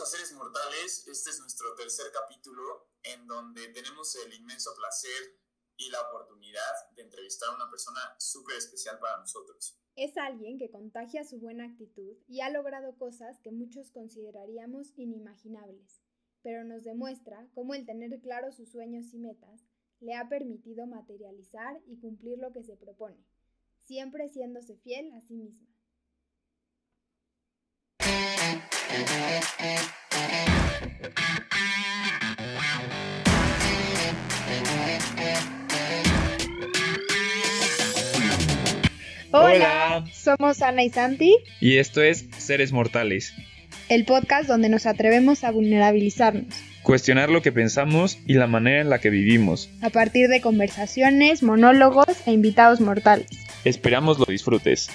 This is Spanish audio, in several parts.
A Seres Mortales. Este es nuestro tercer capítulo en donde tenemos el inmenso placer y la oportunidad de entrevistar a una persona súper especial para nosotros. Es alguien que contagia su buena actitud y ha logrado cosas que muchos consideraríamos inimaginables, pero nos demuestra cómo el tener claro sus sueños y metas le ha permitido materializar y cumplir lo que se propone, siempre siéndose fiel a sí misma. Hola, somos Ana y Santi. Y esto es Seres Mortales, el podcast donde nos atrevemos a vulnerabilizarnos, cuestionar lo que pensamos y la manera en la que vivimos, a partir de conversaciones, monólogos e invitados mortales. Esperamos lo disfrutes.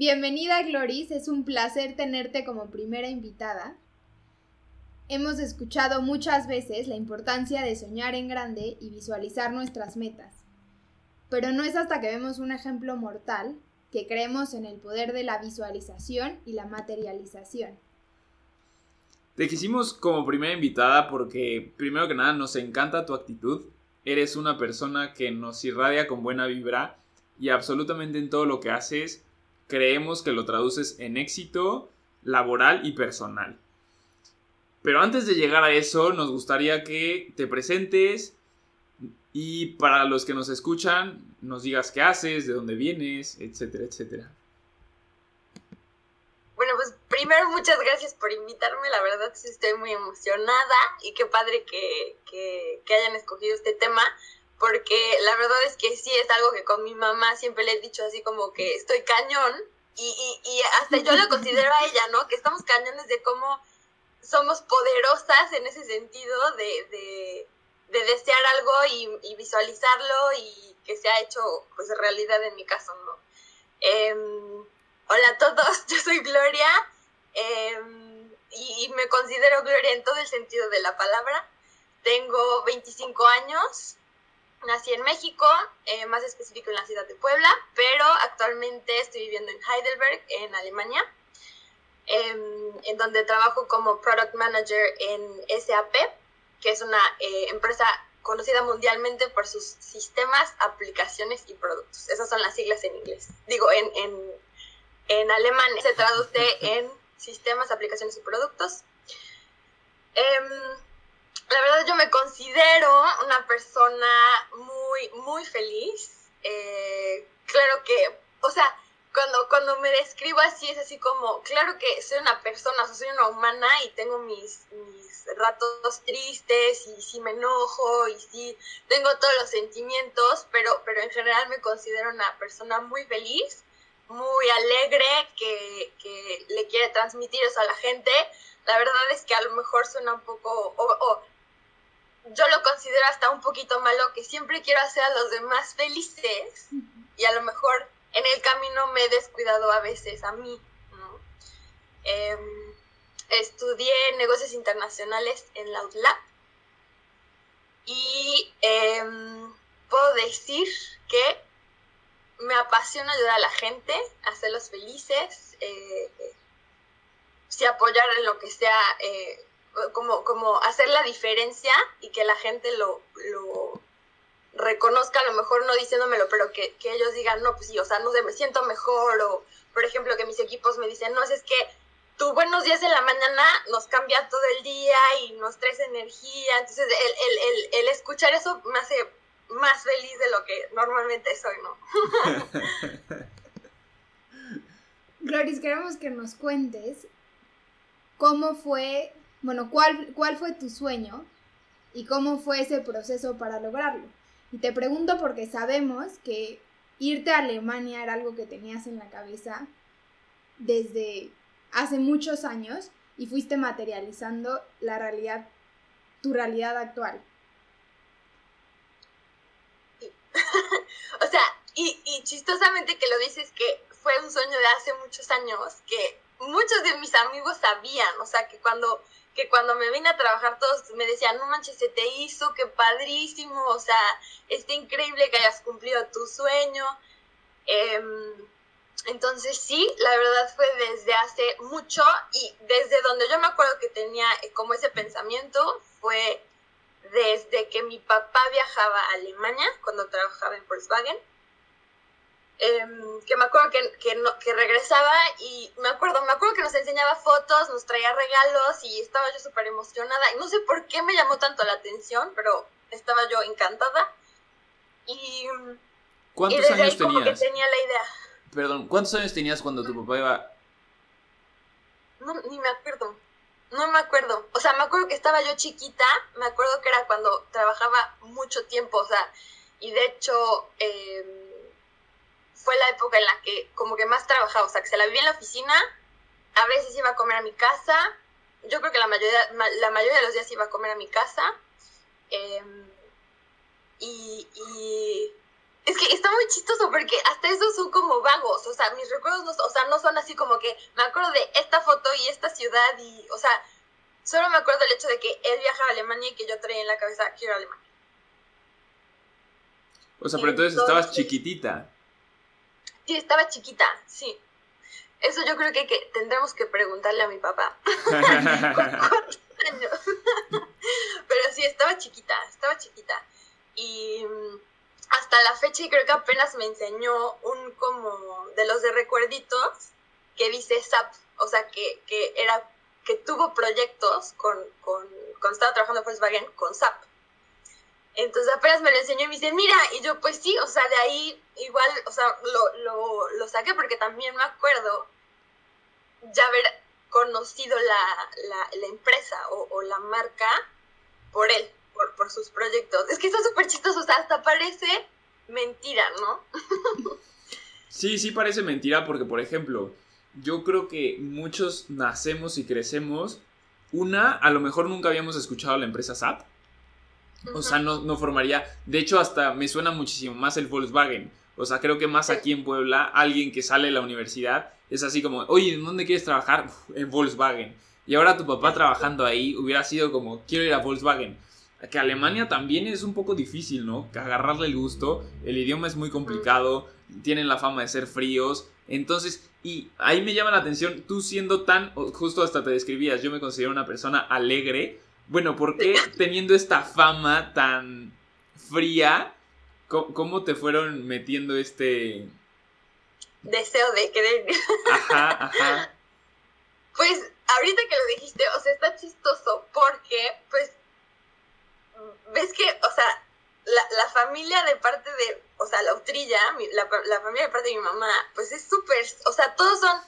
Bienvenida Gloris, es un placer tenerte como primera invitada. Hemos escuchado muchas veces la importancia de soñar en grande y visualizar nuestras metas, pero no es hasta que vemos un ejemplo mortal que creemos en el poder de la visualización y la materialización. Te quisimos como primera invitada porque, primero que nada, nos encanta tu actitud. Eres una persona que nos irradia con buena vibra y absolutamente en todo lo que haces creemos que lo traduces en éxito laboral y personal. Pero antes de llegar a eso, nos gustaría que te presentes y para los que nos escuchan, nos digas qué haces, de dónde vienes, etcétera, etcétera. Bueno, pues primero muchas gracias por invitarme, la verdad sí estoy muy emocionada y qué padre que, que hayan escogido este tema porque la verdad es que sí es algo que con mi mamá siempre le he dicho así como que estoy cañón y, y, hasta yo lo considero a ella, ¿no? Que estamos cañones de cómo somos poderosas en ese sentido de, de, desear algo y, visualizarlo y que se ha hecho pues realidad en mi caso, ¿no? Em, hola a todos, yo soy Gloria em, y, y me considero Gloria en todo el sentido de la palabra. Tengo 25 años, Nací en México, eh, más específico en la ciudad de Puebla, pero actualmente estoy viviendo en Heidelberg, en Alemania, em, en donde trabajo como Product Manager en SAP, que es una eh, empresa conocida mundialmente por sus sistemas, aplicaciones y productos. Esas son las siglas en inglés. Digo, en, en, en alemán se traduce en sistemas, aplicaciones y productos. La verdad yo me considero una persona muy, muy feliz. Eh, claro que, o sea, cuando, cuando me describo así es así como, claro que soy una persona, soy una humana y tengo mis, mis ratos tristes y sí me enojo y sí tengo todos los sentimientos, pero, pero en general me considero una persona muy feliz, muy alegre, que, que le quiere transmitir eso a la gente. La verdad es que a lo mejor suena un poco, o, yo lo considero hasta un poquito malo que siempre quiero hacer a los demás felices y a lo mejor en el camino me he descuidado a veces a mí. Em, estudié negocios internacionales en la UTLAB y em, puedo decir que me apasiona ayudar a la gente, hacerlos felices, eh, si apoyar en lo que sea eh, como, como hacer la diferencia y que la gente lo, lo reconozca, a lo mejor no diciéndomelo, pero que, que, ellos digan, no, pues sí, o sea, no sé, me siento mejor, o por ejemplo, que mis equipos me dicen, no, es que tu buenos días en la mañana nos cambia todo el día y nos traes energía, entonces el, el, el, el escuchar eso me hace más feliz de lo que normalmente soy, ¿no? Gloris, queremos que nos cuentes cómo fue bueno, ¿cuál, ¿cuál fue tu sueño y cómo fue ese proceso para lograrlo? Y te pregunto porque sabemos que irte a Alemania era algo que tenías en la cabeza desde hace muchos años y fuiste materializando la realidad, tu realidad actual. o sea, y, y, chistosamente que lo dices que fue un sueño de hace muchos años que muchos de mis amigos sabían, o sea, que cuando, que cuando me vine a trabajar todos me decían, no manches, se te hizo, qué padrísimo, o sea, está increíble que hayas cumplido tu sueño. Em, entonces sí, la verdad fue desde hace mucho y desde donde yo me acuerdo que tenía eh, como ese pensamiento fue desde que mi papá viajaba a Alemania cuando trabajaba en Volkswagen. Em, que me acuerdo que, que, regresaba y me acuerdo, me acuerdo que nos enseñaba fotos, nos traía regalos y estaba yo súper emocionada. Y no sé por qué me llamó tanto la atención, pero estaba yo encantada. Y, ¿Cuántos años ahí tenías? Como que tenía la idea. Perdón, ¿cuántos años tenías cuando tu papá iba? No, ni me acuerdo. No me acuerdo. O sea, me acuerdo que estaba yo chiquita. Me acuerdo que era cuando trabajaba mucho tiempo. O sea, y de hecho em, fue la época en la que como que más trabajaba. O sea, que se la vivía en la oficina. A veces iba a comer a mi casa. Yo creo que la mayoría, la mayoría de los días iba a comer a mi casa. Em, y es que está muy chistoso porque hasta esos son como vagos, o sea, mis recuerdos no, o sea, no son así como que me acuerdo de esta foto y esta ciudad y, o sea, solo me acuerdo del hecho de que él viajaba a Alemania y que yo traía en la cabeza quiero Alemania. O sea, pero entonces, estabas chiquitita. Sí, estaba chiquita, sí. Eso yo creo que, que tendremos que preguntarle a mi papá. ¿Cuántos años? pero sí, estaba chiquita, estaba chiquita. Y hasta la fecha y creo que apenas me enseñó un como de los de recuerditos que dice SAP, o sea, que, que era, que tuvo proyectos con, con, cuando estaba trabajando en Volkswagen con SAP. Entonces apenas me lo enseñó y me dice, mira, y yo pues sí, o sea, de ahí igual, o sea, lo, lo, lo saqué porque también me acuerdo ya haber conocido la, la, la empresa o, la marca por él por, sus proyectos. Es que está súper chistoso, o sea, hasta parece mentira, ¿no? sí, sí parece mentira porque, por ejemplo, yo creo que muchos nacemos y crecemos. Una, a lo mejor nunca habíamos escuchado la empresa SAP. O sea, no, no formaría. De hecho, hasta me suena muchísimo más el Volkswagen. O sea, creo que más aquí en Puebla, alguien que sale de la universidad es así como, oye, ¿en dónde quieres trabajar? en Volkswagen. Y ahora tu papá trabajando ahí hubiera sido como, quiero ir a Volkswagen que Alemania también es un poco difícil, ¿no? Que agarrarle el gusto, el idioma es muy complicado, tienen la fama de ser fríos, entonces, y ahí me llama la atención, tú siendo tan, justo hasta te describías, yo me considero una persona alegre, bueno, ¿por qué teniendo esta fama tan fría, cómo, te fueron metiendo este... Deseo de querer. Ajá, ajá. Pues ahorita que lo dijiste, o sea, está chistoso porque, pues, ves que, o sea, la, la, familia de parte de, o sea, la utrilla, la, la familia de parte de mi mamá, pues es súper, o sea, todos son,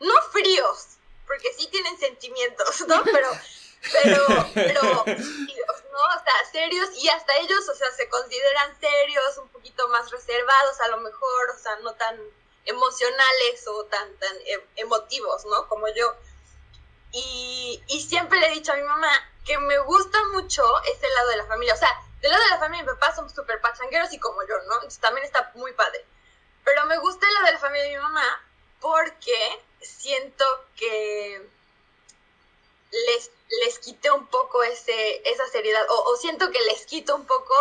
no fríos, porque sí tienen sentimientos, ¿no? Pero, pero, pero, ¿no? O sea, serios y hasta ellos, o sea, se consideran serios, un poquito más reservados a lo mejor, o sea, no tan emocionales o tan, tan e, emotivos, ¿no? Como yo. Y, y siempre le he dicho a mi mamá, que me gusta mucho ese lado de la familia. O sea, del lado de la familia de mi papá somos súper pachangueros y como yo, ¿no? Entonces también está muy padre. Pero me gusta el lado de la familia de mi mamá porque siento que les, les quité un poco ese, esa seriedad, o, siento que les quito un poco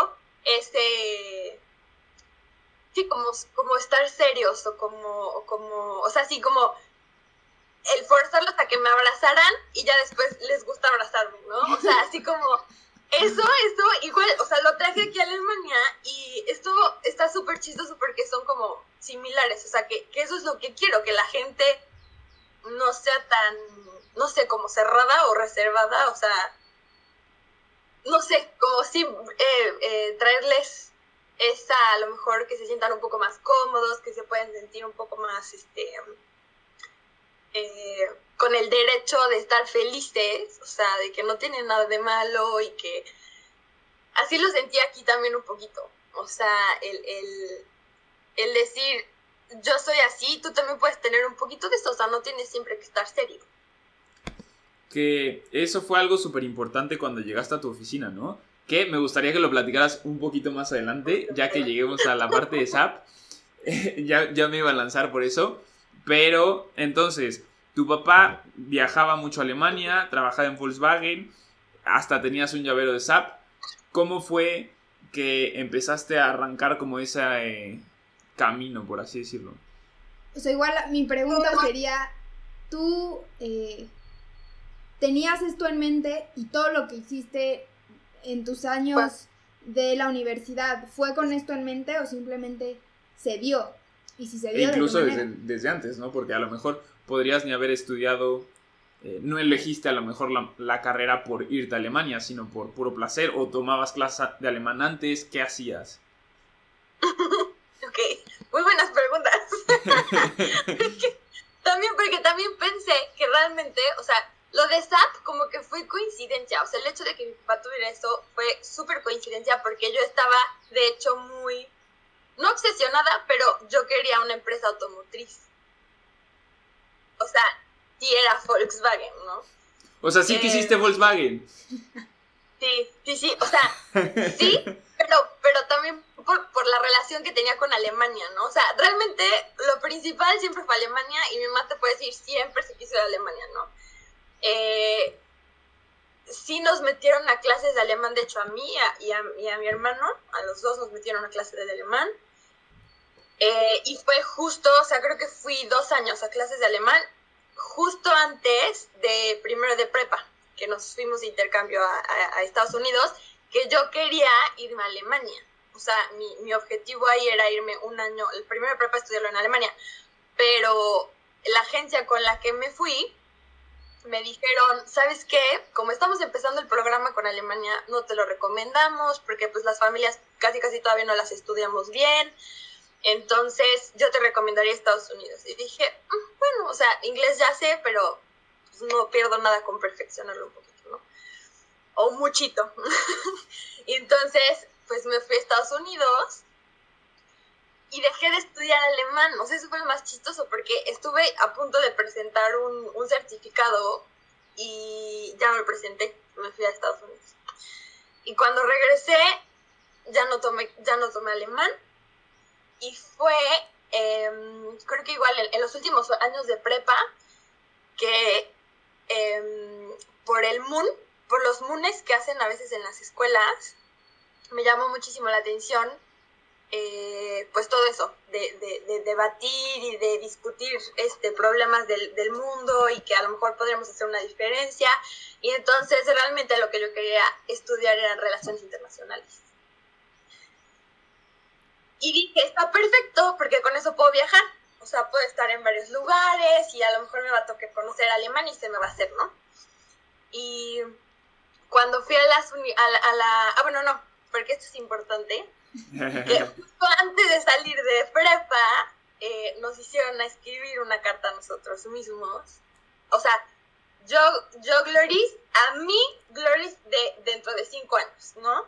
ese, sí, como, como estar serios, o como, como, o sea, sí, como el forzarlos a que me abrazaran y ya después les gusta abrazarme, ¿no? O sea, así como eso, eso, igual, o sea, lo traje aquí a Alemania y esto está súper chistoso porque son como similares, o sea, que, eso es lo que quiero, que la gente no sea tan, no sé, como cerrada o reservada, o sea, no sé, como si eh, eh, traerles esa, a lo mejor que se sientan un poco más cómodos, que se pueden sentir un poco más, este, eh, con el derecho de estar felices, o sea, de que no tienen nada de malo y que así lo sentí aquí también un poquito. O sea, el, el, decir, yo soy así, tú también puedes tener un poquito de eso, o sea, no tienes siempre que estar serio. Que eso fue algo súper importante cuando llegaste a tu oficina, ¿no? Que me gustaría que lo platicaras un poquito más adelante, ya que lleguemos a la parte de SAP. ya, ya me iba a lanzar por eso. Pero entonces, tu papá viajaba mucho a Alemania, trabajaba en Volkswagen, hasta tenías un llavero de SAP. ¿Cómo fue que empezaste a arrancar como ese eh, camino, por así decirlo? O sea, igual mi pregunta sería, ¿tú eh, tenías esto en mente y todo lo que hiciste en tus años pues de la universidad fue con esto en mente o simplemente se dio? Y si se dio... incluso desde, antes, ¿no? Porque a lo mejor podrías ni haber estudiado, eh, no elegiste a lo mejor la, carrera por irte a Alemania, sino por puro placer, o tomabas clase de alemán antes, ¿qué hacías? ok, muy buenas preguntas. también porque también pensé que realmente, o sea, lo de SAP como que fue coincidencia, o sea, el hecho de que mi papá tuviera eso fue súper coincidencia porque yo estaba, de hecho, muy, no obsesionada, pero yo quería una empresa automotriz. O sea, sí era Volkswagen, ¿no? O sea, sí eh, quisiste Volkswagen. Sí, sí, sí, o sea, sí, pero, pero también por, por, la relación que tenía con Alemania, ¿no? O sea, realmente lo principal siempre fue Alemania y mi mamá te puede decir siempre se quiso a Alemania, ¿no? Eh, sí nos metieron a clases de alemán, de hecho a mí y a, mi hermano, a los dos nos metieron a clases de alemán. Eh, y fue justo, o sea, creo que fui dos años a clases de alemán, justo antes de primero de prepa, que nos fuimos de intercambio a, Estados Unidos, que yo quería irme a Alemania. O sea, mi, mi, objetivo ahí era irme un año, el primero de prepa estudiarlo en Alemania, pero la agencia con la que me fui me dijeron, ¿sabes qué? Como estamos empezando el programa con Alemania, no te lo recomendamos porque pues las familias casi casi todavía no las estudiamos bien. Entonces yo te recomendaría Estados Unidos. Y dije, mm, bueno, o sea, inglés ya sé, pero pues, no pierdo nada con perfeccionarlo un poquito, ¿no? O muchito. y entonces, pues me fui a Estados Unidos y dejé de estudiar alemán. O sea, eso fue lo más chistoso porque estuve a punto de presentar un, un certificado y ya me presenté. Me fui a Estados Unidos. Y cuando regresé, ya no tomé, ya no tomé alemán. Y fue, em, creo que igual en, los últimos años de prepa, que em, por el MUN, por los MUNes que hacen a veces en las escuelas, me llamó muchísimo la atención eh, pues todo eso, de, debatir y de discutir este, problemas del, del, mundo y que a lo mejor podríamos hacer una diferencia. Y entonces realmente lo que yo quería estudiar eran relaciones internacionales. Y dije, está perfecto porque con eso puedo viajar. O sea, puedo estar en varios lugares y a lo mejor me va a tocar conocer Alemania y se me va a hacer, ¿no? Y cuando fui a, las a, la, a la... Ah, bueno, no, porque esto es importante, que justo antes de salir de prepa eh, nos hicieron a escribir una carta a nosotros mismos. O sea, yo, yo Gloris, a mí Gloris de dentro de cinco años, ¿no?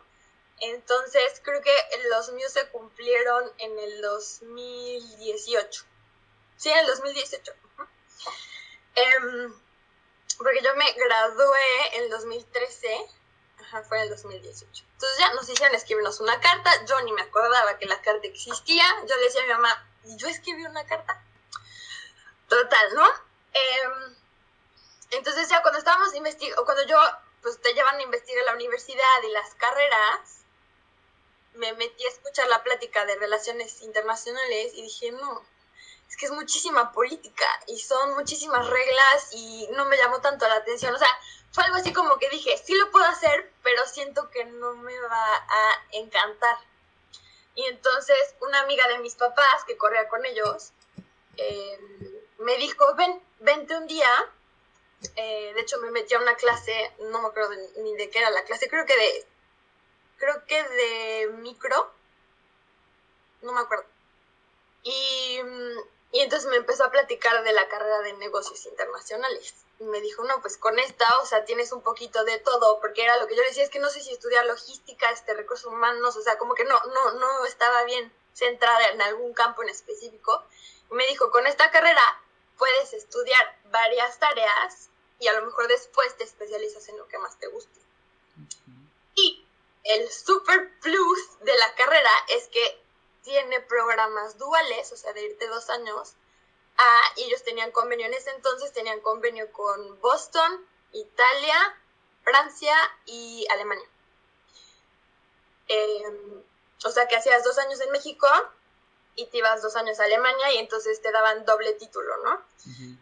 Entonces creo que los míos se cumplieron en el 2018. Sí, en el 2018. Em, porque yo me gradué en 2013 Ajá, fue en el 2018. Entonces ya nos hicieron escribirnos una carta, yo ni me acordaba que la carta existía, yo le decía a mi mamá, ¿y yo escribí una carta? Total, ¿no? Em, entonces ya cuando estábamos investigando, cuando yo, pues te llevan a investigar la universidad y las carreras, me metí a escuchar la plática de relaciones internacionales y dije, no, es que es muchísima política y son muchísimas reglas y no me llamó tanto la atención. O sea, fue algo así como que dije, sí lo puedo hacer, pero siento que no me va a encantar. Y entonces una amiga de mis papás que corría con ellos em, me dijo, ven, vente un día. Eh, de hecho me metí a una clase, no me acuerdo ni de qué era la clase, creo que de, creo que de micro, no me acuerdo. Y, y entonces me empezó a platicar de la carrera de negocios internacionales y me dijo, no, pues con esta, o sea, tienes un poquito de todo, porque era lo que yo decía, es que no sé si estudiar logística, este, recursos humanos, o sea, como que no, no, no estaba bien centrada en algún campo en específico. Y me dijo, con esta carrera puedes estudiar varias tareas y a lo mejor después te especializas en lo que más te guste. Y el super plus de la carrera es que tiene programas duales, o sea, de irte dos años Ah, y ellos tenían convenio en ese entonces, tenían convenio con Boston, Italia, Francia y Alemania. Em, o sea que hacías dos años en México y te ibas dos años a Alemania y entonces te daban doble título, ¿no?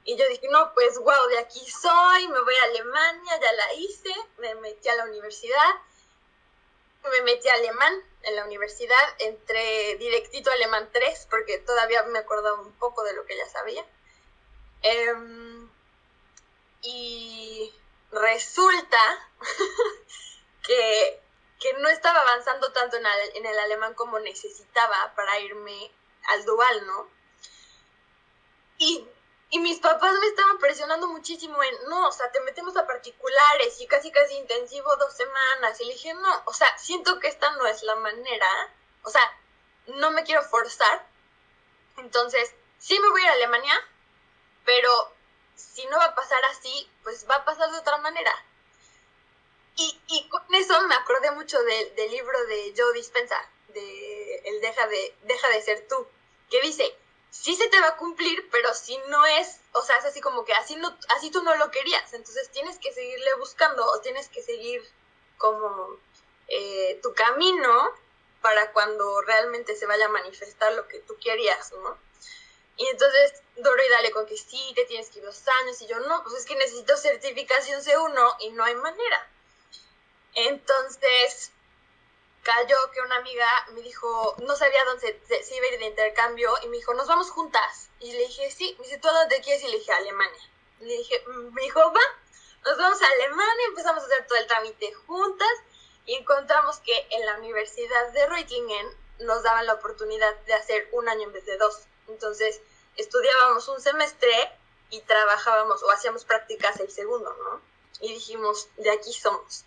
Y yo dije, no, pues wow, de aquí soy, me voy a Alemania, ya la hice, me metí a la universidad, me metí a alemán en la universidad, entré directito a alemán 3 porque todavía me acordaba un poco de lo que ya sabía. Em, y resulta que, no estaba avanzando tanto en, en el alemán como necesitaba para irme al dual, ¿no? Y, mis papás me estaban presionando muchísimo en, no, o sea, te metemos a particulares y casi casi intensivo dos semanas. Y le dije, no, o sea, siento que esta no es la manera, o sea, no me quiero forzar. Entonces, sí me voy a ir a Alemania, pero si no va a pasar así, pues va a pasar de otra manera. Y, y con eso me acordé mucho del libro de Joe Dispensa, de El Deja de, Deja de Ser Tú que dice, sí se te va a cumplir, pero si no es, o sea, es así como que así, no, así tú no lo querías, entonces tienes que seguirle buscando o tienes que seguir como eh, tu camino para cuando realmente se vaya a manifestar lo que tú querías, ¿no? Y entonces Doro y dale con que sí, te tienes que ir dos años, y yo no, pues es que necesito certificación C1 y no hay manera. Entonces, cayó que una amiga me dijo, no sabía dónde se, iba a ir de intercambio y me dijo, nos vamos juntas. Y le dije, sí, me dice, ¿tú dónde quieres? Y le dije, Alemania. Le dije, mm", me dijo, va, nos vamos a Alemania, empezamos a hacer todo el trámite juntas y encontramos que en la Universidad de Reutlingen nos daban la oportunidad de hacer un año en vez de dos. Entonces, estudiábamos un semestre y trabajábamos o hacíamos prácticas el segundo, ¿no? Y dijimos, de aquí somos.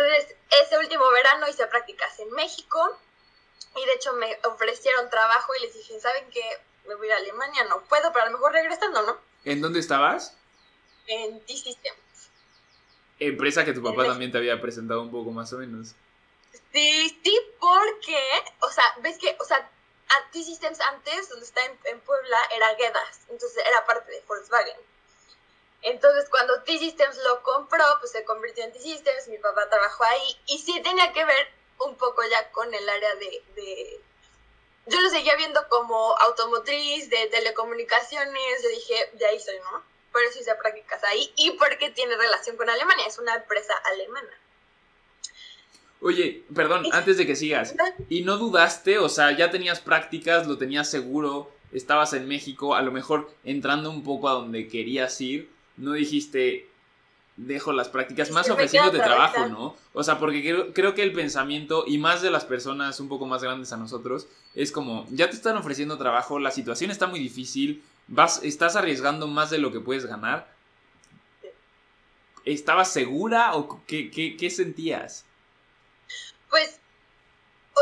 Entonces, ese último verano hice prácticas en México y de hecho me ofrecieron trabajo y les dije, ¿saben qué? Me voy a Alemania, no puedo, pero a lo mejor regresando, ¿no? ¿En dónde estabas? En T-Systems. Empresa que tu papá también te había presentado un poco más o menos. Sí, sí, porque, o sea, ves que, o sea, T-Systems antes, donde está en, en Puebla, era Gedas, entonces era parte de Volkswagen. Entonces, cuando T-Systems lo compró, pues se convirtió en T-Systems, mi papá trabajó ahí y sí tenía que ver un poco ya con el área de, Yo lo seguía viendo como automotriz, de telecomunicaciones, yo dije, de ahí soy, ¿no? Por eso hice prácticas ahí y porque tiene relación con Alemania, es una empresa alemana. Oye, perdón, antes de que sigas, ¿y no dudaste? O sea, ya tenías prácticas, lo tenías seguro, estabas en México, a lo mejor entrando un poco a donde querías ir no dijiste, dejo las prácticas, más ofreciendo de trabajo, ¿no? O sea, porque creo, creo, que el pensamiento, y más de las personas un poco más grandes a nosotros, es como, ya te están ofreciendo trabajo, la situación está muy difícil, vas, estás arriesgando más de lo que puedes ganar. ¿Estabas segura o qué, qué, qué sentías? Pues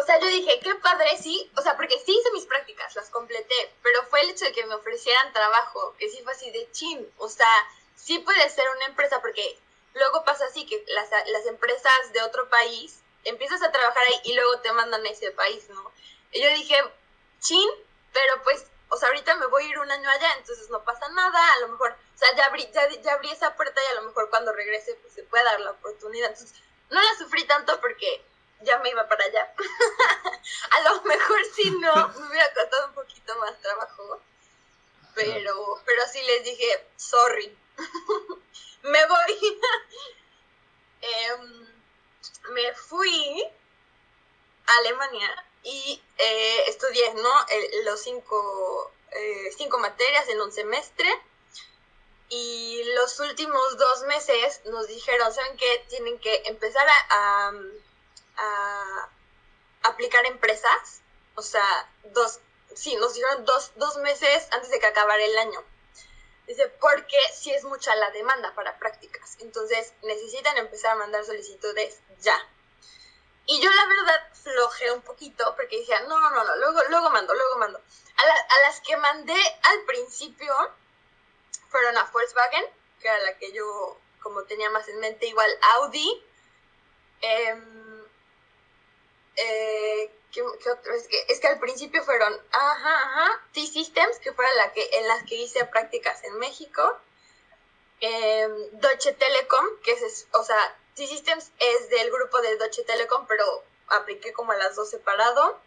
o sea, yo dije, qué padre, sí, o sea, porque sí hice mis prácticas, las completé, pero fue el hecho de que me ofrecieran trabajo, que sí fue así de chin, o sea, sí puede ser una empresa, porque luego pasa así que las, las empresas de otro país empiezas a trabajar ahí y luego te mandan a ese país, ¿no? Y yo dije, chin, pero pues, o sea, ahorita me voy a ir un año allá, entonces no pasa nada, a lo mejor, o sea, ya abrí, ya, ya abrí esa puerta y a lo mejor cuando regrese pues se puede dar la oportunidad. Entonces, no la sufrí tanto porque ya me iba para allá. a lo mejor si no, me hubiera costado un poquito más trabajo. Pero, pero sí les dije, sorry, me voy. Em, me fui a Alemania y eh, estudié, ¿no? los cinco, eh, cinco materias en un semestre. Y los últimos dos meses nos dijeron, ¿saben qué? Tienen que empezar a, a aplicar empresas. O sea, dos, sí, nos dijeron dos, dos meses antes de que acabara el año. Dice, porque si es mucha la demanda para prácticas. Entonces necesitan empezar a mandar solicitudes ya. Y yo la verdad flojé un poquito porque decía, no, no, no, luego, luego mando, luego mando. A, a las que mandé al principio fueron a Volkswagen, que era la que yo como tenía más en mente, igual Audi, eh, eh. Es que, al principio fueron, ajá, ajá, T-Systems, que fueron la que, en las que hice prácticas en México. Eh, Deutsche Telekom, que es, o sea, T-Systems es del grupo de Deutsche Telekom, pero apliqué como las dos separado.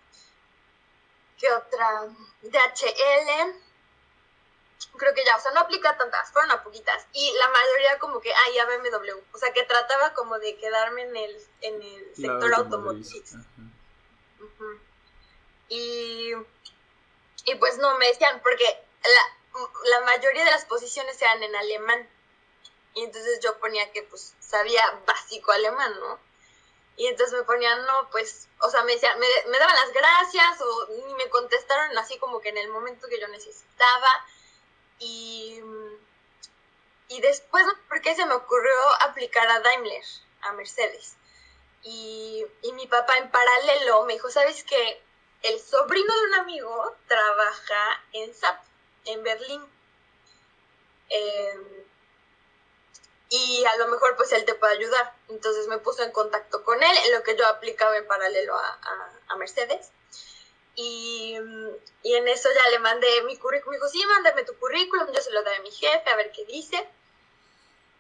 ¿Qué otra? DHL. Creo que ya, o sea, no aplica tantas, fueron a poquitas. Y la mayoría como que, ah, ya BMW. O sea, que trataba como de quedarme en el, en el sector automotriz. Y, y pues no, me decían, porque la, la mayoría de las posiciones eran en alemán. Y entonces yo ponía que pues sabía básico alemán, ¿no? Y entonces me ponían, no, pues, o sea, me decían, me, me, daban las gracias o ni me contestaron así como que en el momento que yo necesitaba. Y, y después, ¿por qué se me ocurrió aplicar a Daimler, a Mercedes? Y, y mi papá en paralelo me dijo, ¿sabes qué? El sobrino de un amigo trabaja en SAP, en Berlín. Eh, y a lo mejor pues él te puede ayudar. Entonces me puso en contacto con él, en lo que yo aplicaba en paralelo a, a, Mercedes. Y, y, en eso ya le mandé mi currículum. Me dijo, sí, mándame tu currículum, yo se lo doy a mi jefe a ver qué dice.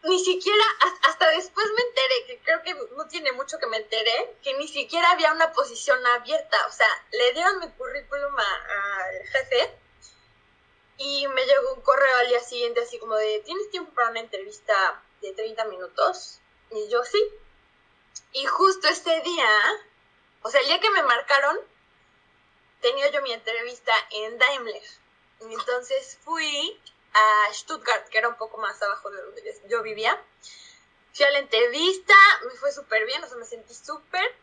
Ni siquiera, hasta después me enteré, que creo que no tiene mucho que me enteré, que ni siquiera había una posición abierta. O sea, le dieron mi currículum al jefe y me llegó un correo al día siguiente así como de, ¿tienes tiempo para una entrevista de 30 minutos. Y yo sí. Y justo este día, o sea, el día que me marcaron, tenía yo mi entrevista en Daimler. Entonces fui a Stuttgart, que era un poco más abajo de donde yo vivía. Fui a la entrevista, me fue súper bien, o sea, me sentí súper.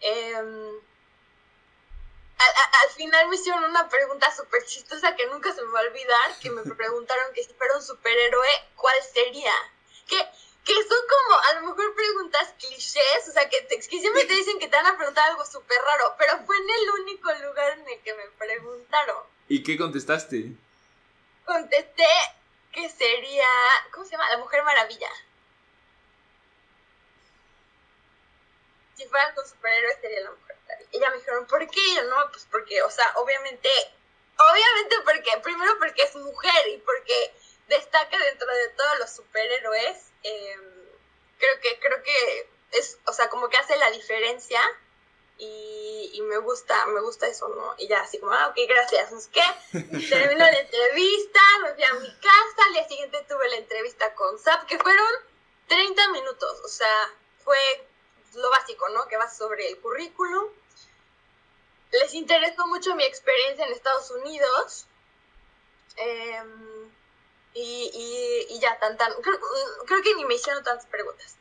Em, al, final me hicieron una pregunta súper chistosa que nunca se me va a olvidar, que me preguntaron que si fuera un superhéroe, ¿cuál sería? que, que son como a lo mejor preguntas clichés, o sea, que, te, siempre te dicen que te van a preguntar algo súper raro, pero fue en el único lugar en el que me preguntaron. ¿Y qué contestaste? Contesté que sería, ¿cómo se llama? La Mujer Maravilla. Si fueran con superhéroes sería la Mujer Maravilla. Y ya me dijeron, ¿por qué? Y yo, no, pues porque, o sea, obviamente, obviamente porque, primero porque es mujer y porque destaca dentro de todos los superhéroes. Em, creo que, creo que es, o sea, como que hace la diferencia y, y, me gusta, me gusta eso, ¿no? Y ya así como, ah, ok, gracias, ¿no es qué? Terminó la entrevista, me fui a mi casa, al día siguiente tuve la entrevista con Zap, que fueron 30 minutos, o sea, fue lo básico, ¿no? Que va sobre el currículum. Les interesó mucho mi experiencia en Estados Unidos. Eh, y, y, ya, tan, tan, creo, que ni me hicieron tantas preguntas.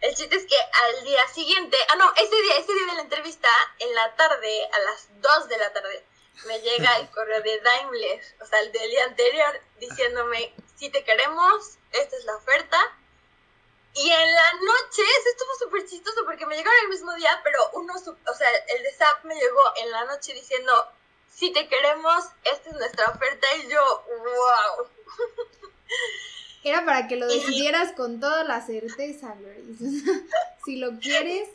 El chiste es que al día siguiente, ah, no, ese día, ese día de la entrevista, en la tarde, a las 2 de la tarde, me llega el correo de Daimler, o sea, el del día anterior, diciéndome, si te queremos, esta es la oferta. Y en la noche, eso estuvo súper chistoso porque me llegaron el mismo día, pero uno, o sea, el de SAP me llegó en la noche diciendo, si te queremos, esta es nuestra oferta. Y yo, wow. Era para que lo decidieras con toda la certeza, Grace. si lo quieres.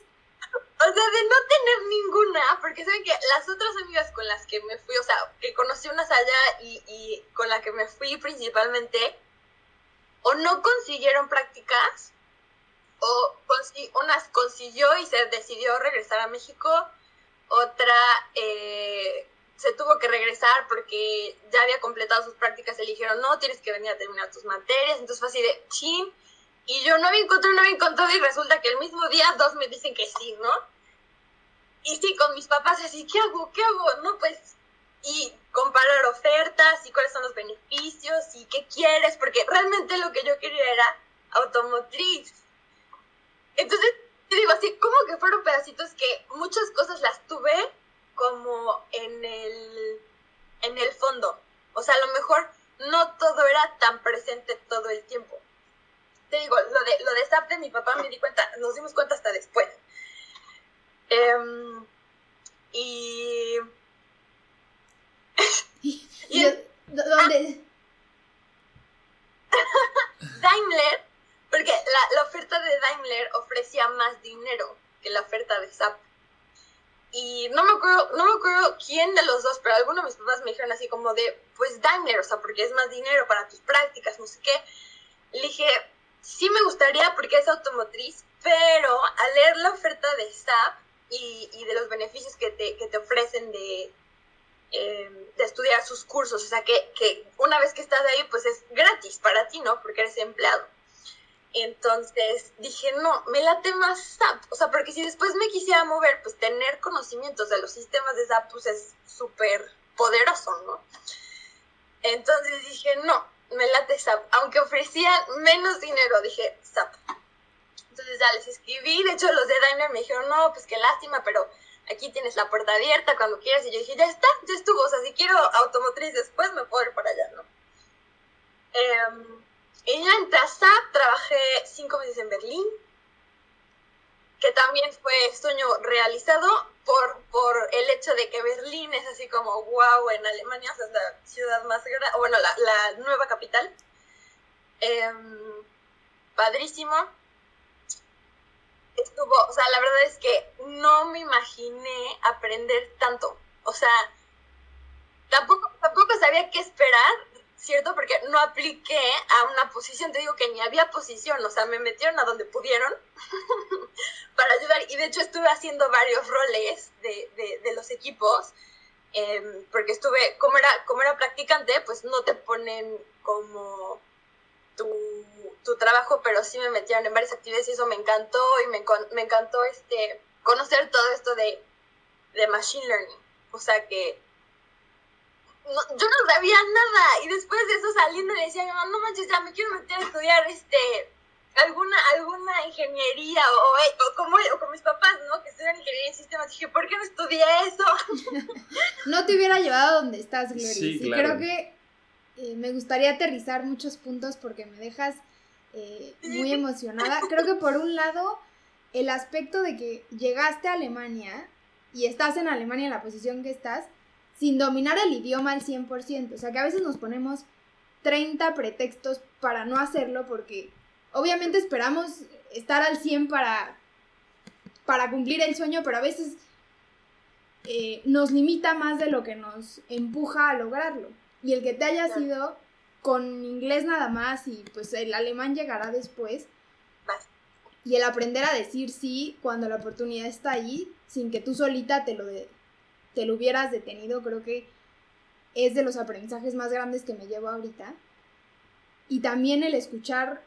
O sea, de no tener ninguna, porque saben que las otras amigas con las que me fui, o sea, que conocí unas allá y, y con la que me fui principalmente, o no consiguieron prácticas, o unas consiguió y se decidió regresar a México, otra eh, se tuvo que regresar porque ya había completado sus prácticas le dijeron, no, tienes que venir a terminar tus materias. Entonces fue así de, chin. Y yo no había encontrado, no había encontrado y resulta que el mismo día dos me dicen que sí, ¿no? Y sí, con mis papás así, ¿qué hago? ¿Qué hago? No, pues, y comparar ofertas y cuáles son los beneficios y qué quieres, porque realmente lo que yo quería era automotriz. Entonces, te digo así, como que fueron pedacitos que muchas cosas las tuve como en el, en el fondo. O sea, a lo mejor no todo era tan presente todo el tiempo. Te digo, lo de, lo de SAP de mi papá me di cuenta, nos dimos cuenta hasta después. Em, y... ¿Y, dónde? Daimler, porque la, la oferta de Daimler ofrecía más dinero que la oferta de SAP. Y no me acuerdo, no me acuerdo quién de los dos, pero algunos de mis papás me dijeron así como de, pues Daimler, o sea, porque es más dinero para tus prácticas, no sé qué. Le dije, sí me gustaría porque es automotriz, pero al leer la oferta de SAP y, y de los beneficios que te, que te ofrecen de, eh, de estudiar sus cursos, o sea, que, que una vez que estás ahí, pues es gratis para ti, ¿no? Porque eres empleado. Entonces dije, no, me late más SAP. O sea, porque si después me quisiera mover, pues tener conocimientos de los sistemas de SAP, pues es súper poderoso, ¿no? Entonces dije, no, me late SAP. Aunque ofrecían menos dinero, dije, SAP. Entonces ya les escribí. De hecho, los de Daimler me dijeron, no, pues qué lástima, pero aquí tienes la puerta abierta cuando quieras. Y yo dije, ya está, ya estuvo. O sea, si quiero automotriz después, me puedo ir para allá, ¿no? Ya en SAP trabajé cinco meses en Berlín, que también fue sueño realizado por, por el hecho de que Berlín es así como wow en Alemania, o sea, es la ciudad más grande, bueno, la, nueva capital. Eh, padrísimo. Estuvo, o sea, la verdad es que no me imaginé aprender tanto. O sea, tampoco, tampoco sabía qué esperar ¿cierto? Porque no apliqué a una posición, te digo que ni había posición, o sea, me metieron a donde pudieron para ayudar y de hecho estuve haciendo varios roles de, de, los equipos, em, porque estuve, como era, como era practicante, pues no te ponen como tu, tu, trabajo, pero sí me metieron en varias actividades y eso me encantó y me, me encantó este, conocer todo esto de, de Machine Learning, o sea que yo no sabía nada. Y después de eso saliendo le decía a mi mamá, no manches, ya me quiero meter a estudiar este alguna, alguna ingeniería o, como, con mis papás, ¿no? Que estudian ingeniería en sistemas. Dije, ¿por qué no estudié eso? no te hubiera llevado a donde estás, Gloria. Sí, creo que eh, me gustaría aterrizar muchos puntos porque me dejas eh, muy emocionada. Creo que por un lado, el aspecto de que llegaste a Alemania y estás en Alemania en la posición que estás, sin dominar el idioma al 100%. O sea que a veces nos ponemos 30 pretextos para no hacerlo porque obviamente esperamos estar al 100 para, para cumplir el sueño, pero a veces eh, nos limita más de lo que nos empuja a lograrlo. Y el que te haya sido con inglés nada más y pues el alemán llegará después. Y el aprender a decir sí cuando la oportunidad está ahí, sin que tú solita te lo, de, te lo hubieras detenido, creo que es de los aprendizajes más grandes que me llevo ahorita. Y también el escuchar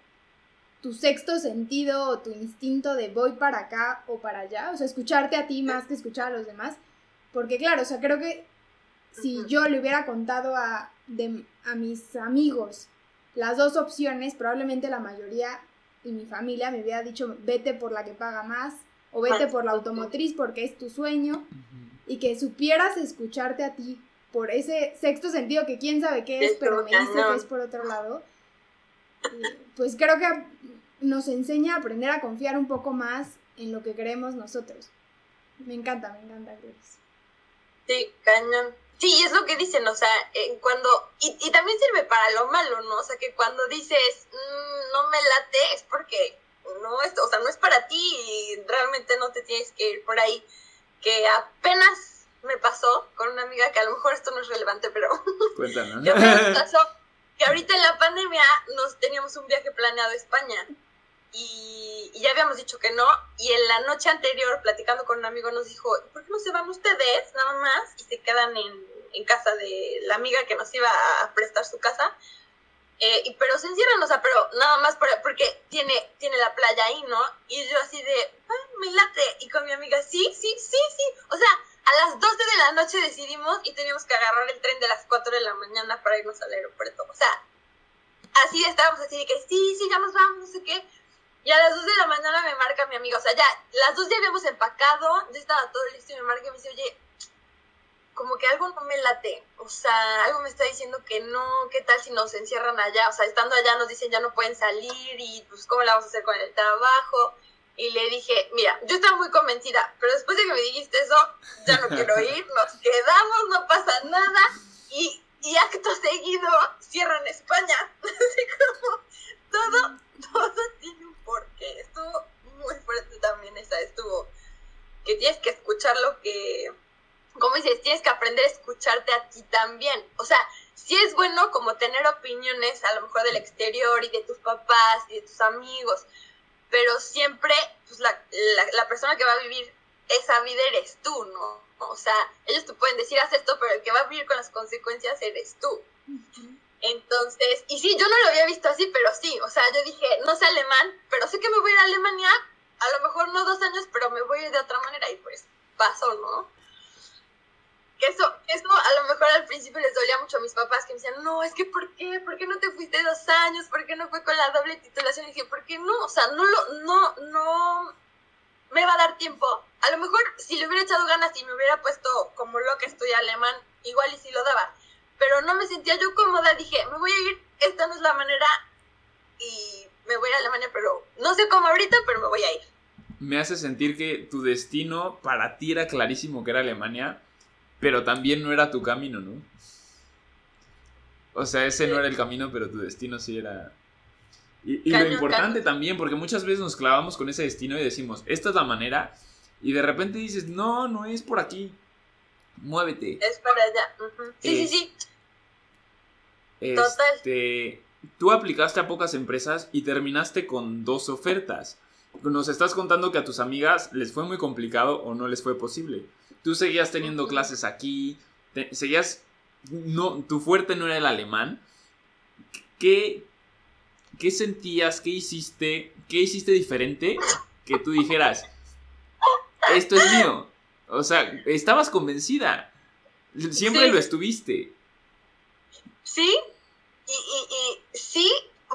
tu sexto sentido o tu instinto de voy para acá o para allá, o sea, escucharte a ti más que escuchar a los demás, porque claro, o sea, creo que si yo le hubiera contado a, a mis amigos las dos opciones, probablemente la mayoría y mi familia me hubiera dicho vete por la que paga más o vete por la automotriz porque es tu sueño y que supieras escucharte a ti por ese sexto sentido que quién sabe qué es, pero me dice que es por otro lado, pues creo que nos enseña a aprender a confiar un poco más en lo que creemos nosotros. Me encanta, me encanta, Grace. Sí, cañón. Sí, es lo que dicen, o sea, cuando, y, y, también sirve para lo malo, ¿no? O sea, que cuando dices, mm, no me late, es porque no es, o sea, no es para ti y realmente no te tienes que ir por ahí que apenas me pasó con una amiga, que a lo mejor esto no es relevante, pero Cuéntanos. que apenas pasó, que ahorita en la pandemia nos teníamos un viaje planeado a España y, ya habíamos dicho que no, y en la noche anterior, platicando con un amigo, nos dijo, ¿por qué no se van ustedes nada más y se quedan en, en casa de la amiga que nos iba a prestar su casa? Eh, pero se encierran, o sea, pero nada más porque tiene, tiene la playa ahí, ¿no? Y yo así de, ah, me late. Y con mi amiga, sí, sí, sí, sí. O sea, a las 12 de la noche decidimos y teníamos que agarrar el tren de las 4 de la mañana para irnos al aeropuerto. O sea, así estábamos así de que sí, sí, ya nos vamos, no sé qué. Y a las 2 de la mañana me marca mi amiga, o sea, ya, las 2 ya habíamos empacado, ya estaba todo listo y me marca y me dice, oye, como que algo no me late, o sea, algo me está diciendo que no, ¿qué tal si nos encierran allá? O sea, estando allá nos dicen ya no pueden salir y pues cómo la vamos a hacer con el trabajo. Y le dije, mira, yo estaba muy convencida, pero después de que me dijiste eso, ya no quiero ir, nos quedamos, no pasa nada. Y, y acto seguido cierran España. Así como todo, todo tiene un porqué. Estuvo muy fuerte también esa, estuvo que tienes que escuchar lo que aprender a escucharte a ti también. O sea, sí es bueno como tener opiniones a lo mejor del exterior y de tus papás y de tus amigos, pero siempre pues la, la, persona que va a vivir esa vida eres tú, ¿no? O sea, ellos te pueden decir, haz esto, pero el que va a vivir con las consecuencias eres tú. Entonces, y sí, yo no lo había visto así, pero sí, o sea, yo dije, no sé alemán, pero sé que me voy a ir a Alemania, a lo mejor no dos años, pero me voy a ir de otra manera y pues pasó, ¿no? Que eso, eso a lo mejor al principio les dolía mucho a mis papás, que me decían, no, es que ¿por qué? ¿Por qué no te fuiste dos años? ¿Por qué no fue con la doble titulación? Y dije, ¿por qué no? O sea, no lo, no, no me va a dar tiempo. A lo mejor si le hubiera echado ganas y me hubiera puesto como lo que alemán, igual y si lo daba pero no me sentía yo cómoda, dije, me voy a ir, esta no es la manera y me voy a Alemania, pero no sé cómo ahorita, pero me voy a ir. Me hace sentir que tu destino para ti era clarísimo que era Alemania, pero también no era tu camino, ¿no? O sea, ese no era el camino, pero tu destino sí era... Y, lo importante también, porque muchas veces nos clavamos con ese destino y decimos, esta es la manera, y de repente dices, no, no es por aquí muévete. Es para allá. Sí, sí, sí. Este, tú aplicaste a pocas empresas y terminaste con dos ofertas. Nos estás contando que a tus amigas les fue muy complicado o no les fue posible. Tú seguías teniendo clases aquí, seguías... No, tu fuerte no era el alemán. ¿Qué, ¿Qué sentías? ¿Qué hiciste? ¿Qué hiciste diferente que tú dijeras, esto es mío? O sea, estabas convencida. Siempre lo estuviste. Sí, y, y, y, sí,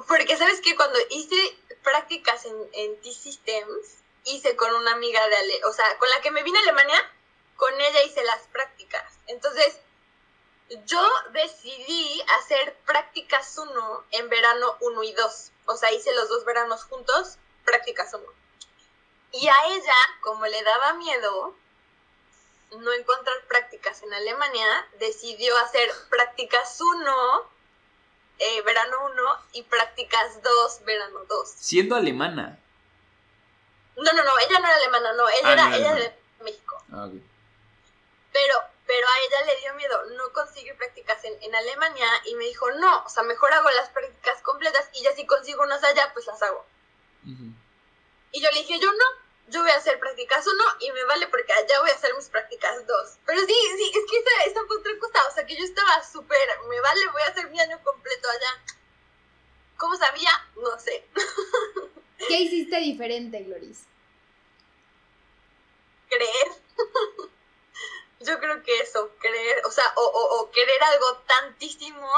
porque sabes que cuando hice prácticas en, en T-Systems, hice con una amiga de Ale, o sea, con la que me vine a Alemania, con ella hice las prácticas. Entonces, yo decidí hacer prácticas 1 en verano 1 y 2. O sea, hice los dos veranos juntos, prácticas 1. Y a ella, como le daba miedo, no encontrar prácticas en Alemania, decidió hacer prácticas 1, eh, verano 1 y prácticas 2, verano 2. Siendo alemana. No, no, no, ella no era alemana, no, ella ah, era, ella de México. Ah, pero, pero a ella le dio miedo no conseguir prácticas en, en, Alemania y me dijo, no, o sea, mejor hago las prácticas completas y ya si consigo unas allá, pues las hago. Y yo le dije, yo no, yo voy a hacer prácticas uno y me vale porque allá voy a hacer mis prácticas dos. Pero sí, sí, es que esa, esa fue otra cosa, o sea que yo estaba súper, me vale, voy a hacer mi año completo allá. ¿Cómo sabía? No sé. ¿Qué hiciste diferente, Gloris? Creer. yo creo que eso, creer, o sea, o, o, o querer algo tantísimo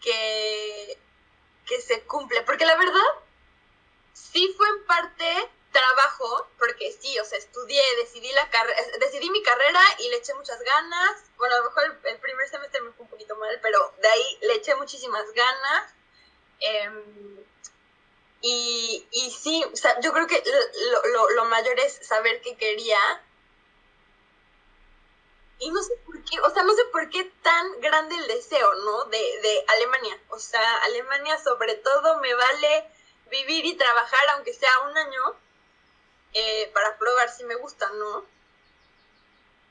que, que se cumple. Porque la verdad, sí fue en parte trabajo, porque sí, o sea, estudié, decidí, la decidí mi carrera y le eché muchas ganas. Bueno, a lo mejor el, primer semestre me fue un poquito mal, pero de ahí le eché muchísimas ganas. Em, y, y, sí, o sea, yo creo que lo, lo, lo, mayor es saber qué quería. Y no sé por qué, o sea, no sé por qué tan grande el deseo, ¿no? De, de Alemania. O sea, Alemania sobre todo me vale vivir y trabajar, aunque sea un año, eh, para probar si me gusta, ¿no?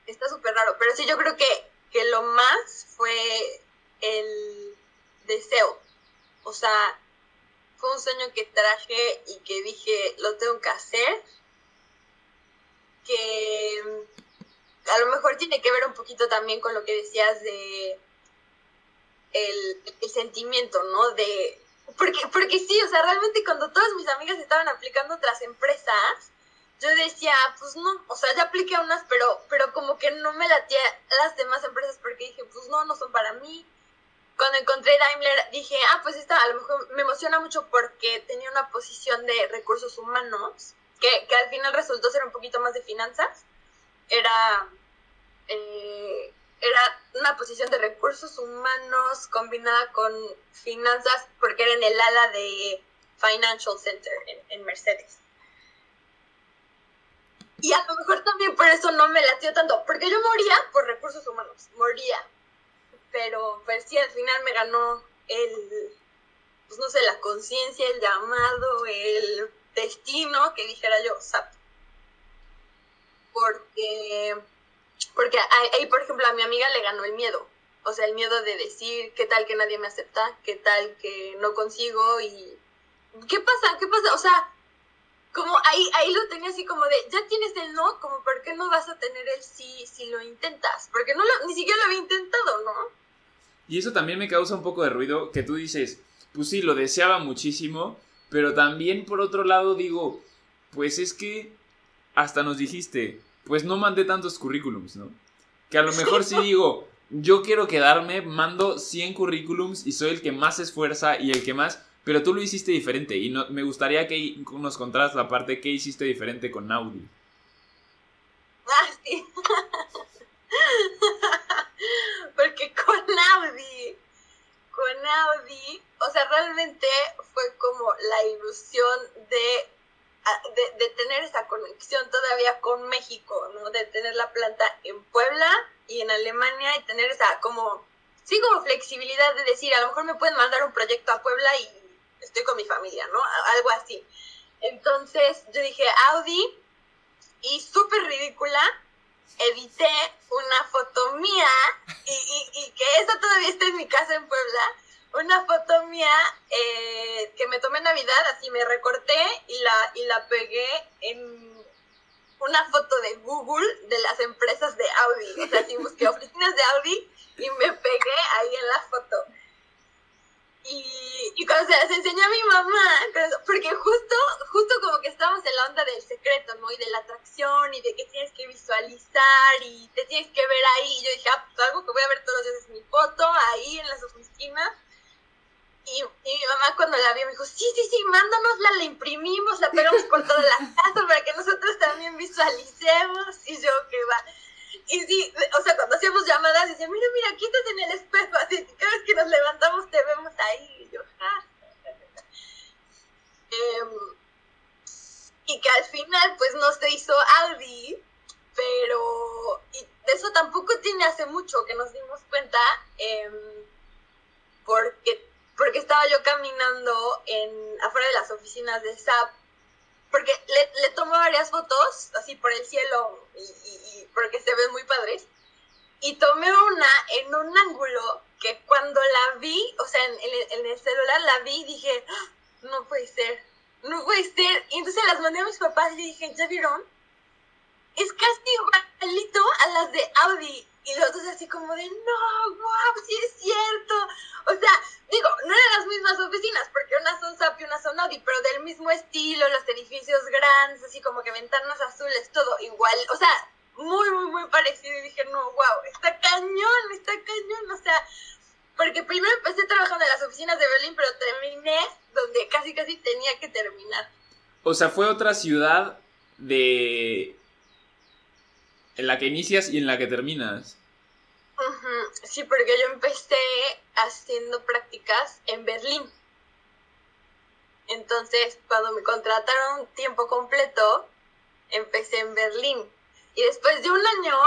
Está súper raro, pero sí yo creo que, que lo más fue el deseo. O sea, fue un sueño que traje y que dije, lo tengo que hacer. Que a lo mejor tiene que ver un poquito también con lo que decías de el, sentimiento, ¿no? De, porque, porque sí, o sea, realmente cuando todas mis amigas estaban aplicando otras empresas, yo decía, pues no, o sea, ya apliqué unas, pero, pero como que no me latía las demás empresas porque dije, pues no, no son para mí. Cuando encontré Daimler dije, ah, pues esta a lo mejor me emociona mucho porque tenía una posición de recursos humanos, que, que al final resultó ser un poquito más de finanzas. Era, eh, era una posición de recursos humanos combinada con finanzas porque era en el ala de Financial Center en Mercedes. Y a lo mejor también por eso no me latió tanto, porque yo moría por recursos humanos, moría. Pero pues sí, al final me ganó el, pues no sé, la conciencia, el llamado, el destino, que dijera yo, SAP. Porque porque ahí, por ejemplo, a mi amiga le ganó el miedo. O sea, el miedo de decir qué tal que nadie me acepta, qué tal que no consigo y... ¿Qué pasa? ¿Qué pasa? O sea, como ahí, ahí lo tenía así como de, ya tienes el no, como ¿por qué no vas a tener el sí si lo intentas? Porque no lo, ni siquiera lo había intentado, ¿no? Y eso también me causa un poco de ruido, que tú dices, pues sí, lo deseaba muchísimo, pero también por otro lado digo, pues es que hasta nos dijiste, pues no mandé tantos currículums, ¿no? Que a lo mejor sí digo, yo quiero quedarme, mando 100 currículums y soy el que más se esfuerza y el que más... Pero tú lo hiciste diferente y no, me gustaría que nos contaras la parte que hiciste diferente con Audi. Ah, sí. Porque con Audi, con Audi, o sea, realmente fue como la ilusión de de, tener esa conexión todavía con México, ¿no? De tener la planta en Puebla y en Alemania y tener esa como, sí, como flexibilidad de decir, a lo mejor me pueden mandar un proyecto a Puebla y estoy con mi familia, ¿no? Algo así. Entonces yo dije, Audi, y súper ridícula, edité una foto mía y, y, y que esa todavía está en mi casa en Puebla una foto mía eh, que me tomé en Navidad, así me recorté y la, y la pegué en una foto de Google de las empresas de Audi. O sea, así busqué oficinas de Audi y me pegué ahí en la foto. Y, y cuando se las enseñé a mi mamá, porque justo, justo como que estábamos en la onda del secreto, ¿no? Y de la atracción y de que tienes que visualizar y te tienes que ver ahí. Y yo dije, ah, pues algo que voy a ver todos los días es mi foto ahí en las oficinas. Y, mi mamá cuando la vio me dijo, sí, sí, sí, mándanosla, la imprimimos, la pegamos por toda la casa para que nosotros también visualicemos. Y yo, que va. Y sí, o sea, cuando hacíamos llamadas, decía, mira, mira, aquí estás en el espejo, así cada vez que nos levantamos te vemos ahí. Y yo, ah. y que al final, pues no se hizo Audi, pero y eso tampoco tiene hace mucho que nos dimos cuenta, eh, porque porque estaba yo caminando en, afuera de las oficinas de SAP, porque le, le tomé varias fotos, así por el cielo, y, porque se ven muy padres, y tomé una en un ángulo que cuando la vi, o sea, en, en, el celular la vi y dije, ah, no puede ser, no puede ser, y entonces las mandé a mis papás y dije, ¿ya vieron? Es casi igualito a las de Audi, y los dos así como de, no, wow, sí es cierto. O sea, digo, no eran las mismas oficinas, porque unas son SAP y unas son Audi, pero del mismo estilo, los edificios grandes, así como que ventanas azules, todo igual. O sea, muy, muy, muy parecido. Y dije, no, wow, está cañón, está cañón. O sea, porque primero empecé trabajando en las oficinas de Berlín, pero terminé donde casi, casi tenía que terminar. O sea, fue otra ciudad de en la que inicias y en la que terminas. Sí, porque yo empecé haciendo prácticas en Berlín. Entonces, cuando me contrataron tiempo completo, empecé en Berlín. Y después de un año,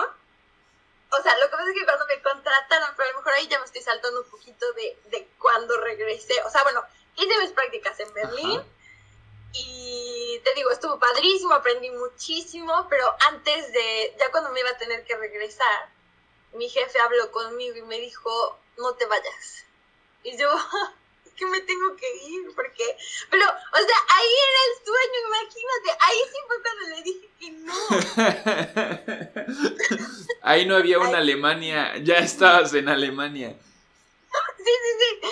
o sea, lo que pasa es que cuando me contrataron, pero a lo mejor ahí ya me estoy saltando un poquito de, de cuando regresé. O sea, bueno, hice mis prácticas en Berlín. Y te digo, estuvo padrísimo, aprendí muchísimo, pero antes de, ya cuando me iba a tener que regresar, mi jefe habló conmigo y me dijo, no te vayas. Y yo, es que me tengo que ir, porque, pero, o sea, ahí era el sueño, imagínate, ahí sí fue cuando le dije que no. ahí no había una Alemania, ya estabas en Alemania. Sí, sí, sí.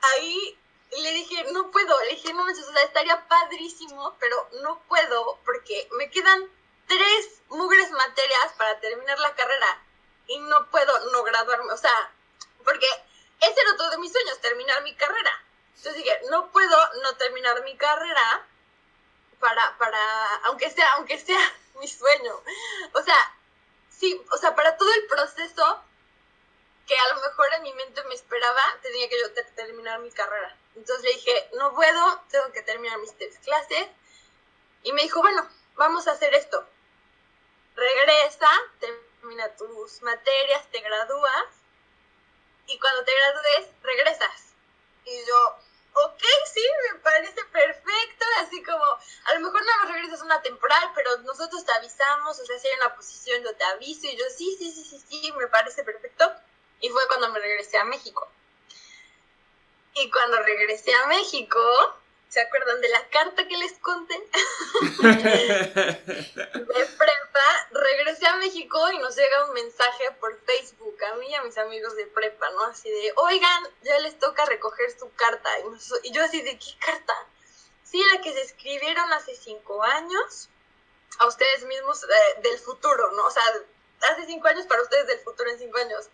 Ahí le dije, no puedo, dije, no, o sea, estaría padrísimo, pero no puedo porque me quedan tres mugres materias para terminar la carrera y no puedo no graduarme, o sea, porque ese era todo de mis sueños, terminar mi carrera. Entonces dije, no puedo no terminar mi carrera para, para, aunque sea, aunque sea mi sueño. O sea, sí, o sea, para todo el proceso que a lo mejor en mi mente me esperaba, tenía que yo terminar mi carrera. Entonces le dije, no puedo, tengo que terminar mis tres clases. Y me dijo, bueno, vamos a hacer esto. Regresa, termina tus materias, te gradúas. Y cuando te gradúes, regresas. Y yo, ok, sí, me parece perfecto. Así como, a lo mejor no regresas una temporal, pero no nosotros te avisamos, o sea, si hay una posición yo te aviso, y yo, sí, sí, sí, sí, sí, me parece perfecto. Y fue cuando me regresé a México. Y cuando regresé a México, ¿se acuerdan de la carta que les conté? de prepa, regresé a México y nos llega un mensaje por Facebook a mí y a mis amigos de prepa, ¿no? Así de, oigan, ya les toca recoger su carta. Y yo así de, ¿qué carta? Sí, la que se escribieron hace cinco años a ustedes mismos eh, del futuro, ¿no? O sea, hace cinco años para ustedes del futuro en cinco años.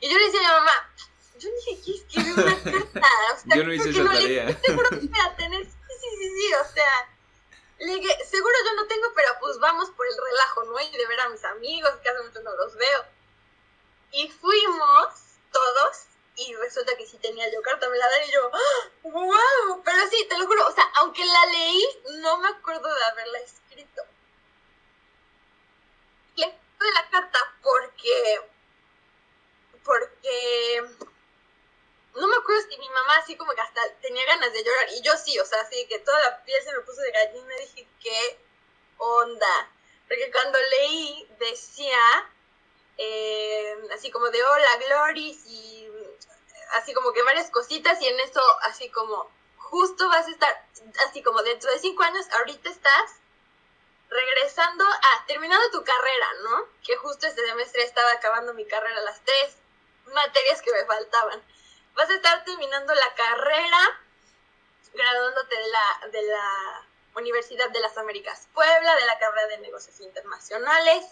Y yo le decía a mi mamá, yo ni siquiera escribí una carta. O sea, yo no hice esa no tarea. Le, seguro que voy a tener, sí, sí, sí, sí, o sea, le dije, seguro yo no tengo, pero pues vamos por el relajo, ¿no? Y de ver a mis amigos, que hace mucho no los veo. Y fuimos todos, y resulta que sí tenía yo carta, me la dan y yo, ¡wow! Pero sí, te lo juro, o sea, aunque la leí, no me acuerdo de haberla escrito. Le de la carta porque, porque no me acuerdo si mi mamá así como que hasta tenía ganas de llorar, y yo sí, o sea, así que toda la piel se me puso de gallina, dije, ¿qué onda? Porque cuando leí decía, eh, así como de hola Gloris, y así como que varias cositas, y en eso así como, justo vas a estar, así como dentro de cinco años, ahorita estás regresando a, terminando tu carrera, ¿no? Que justo este semestre estaba acabando mi carrera, las tres materias que me faltaban vas a estar terminando la carrera, graduándote de la, de la Universidad de las Américas Puebla, de la carrera de negocios internacionales,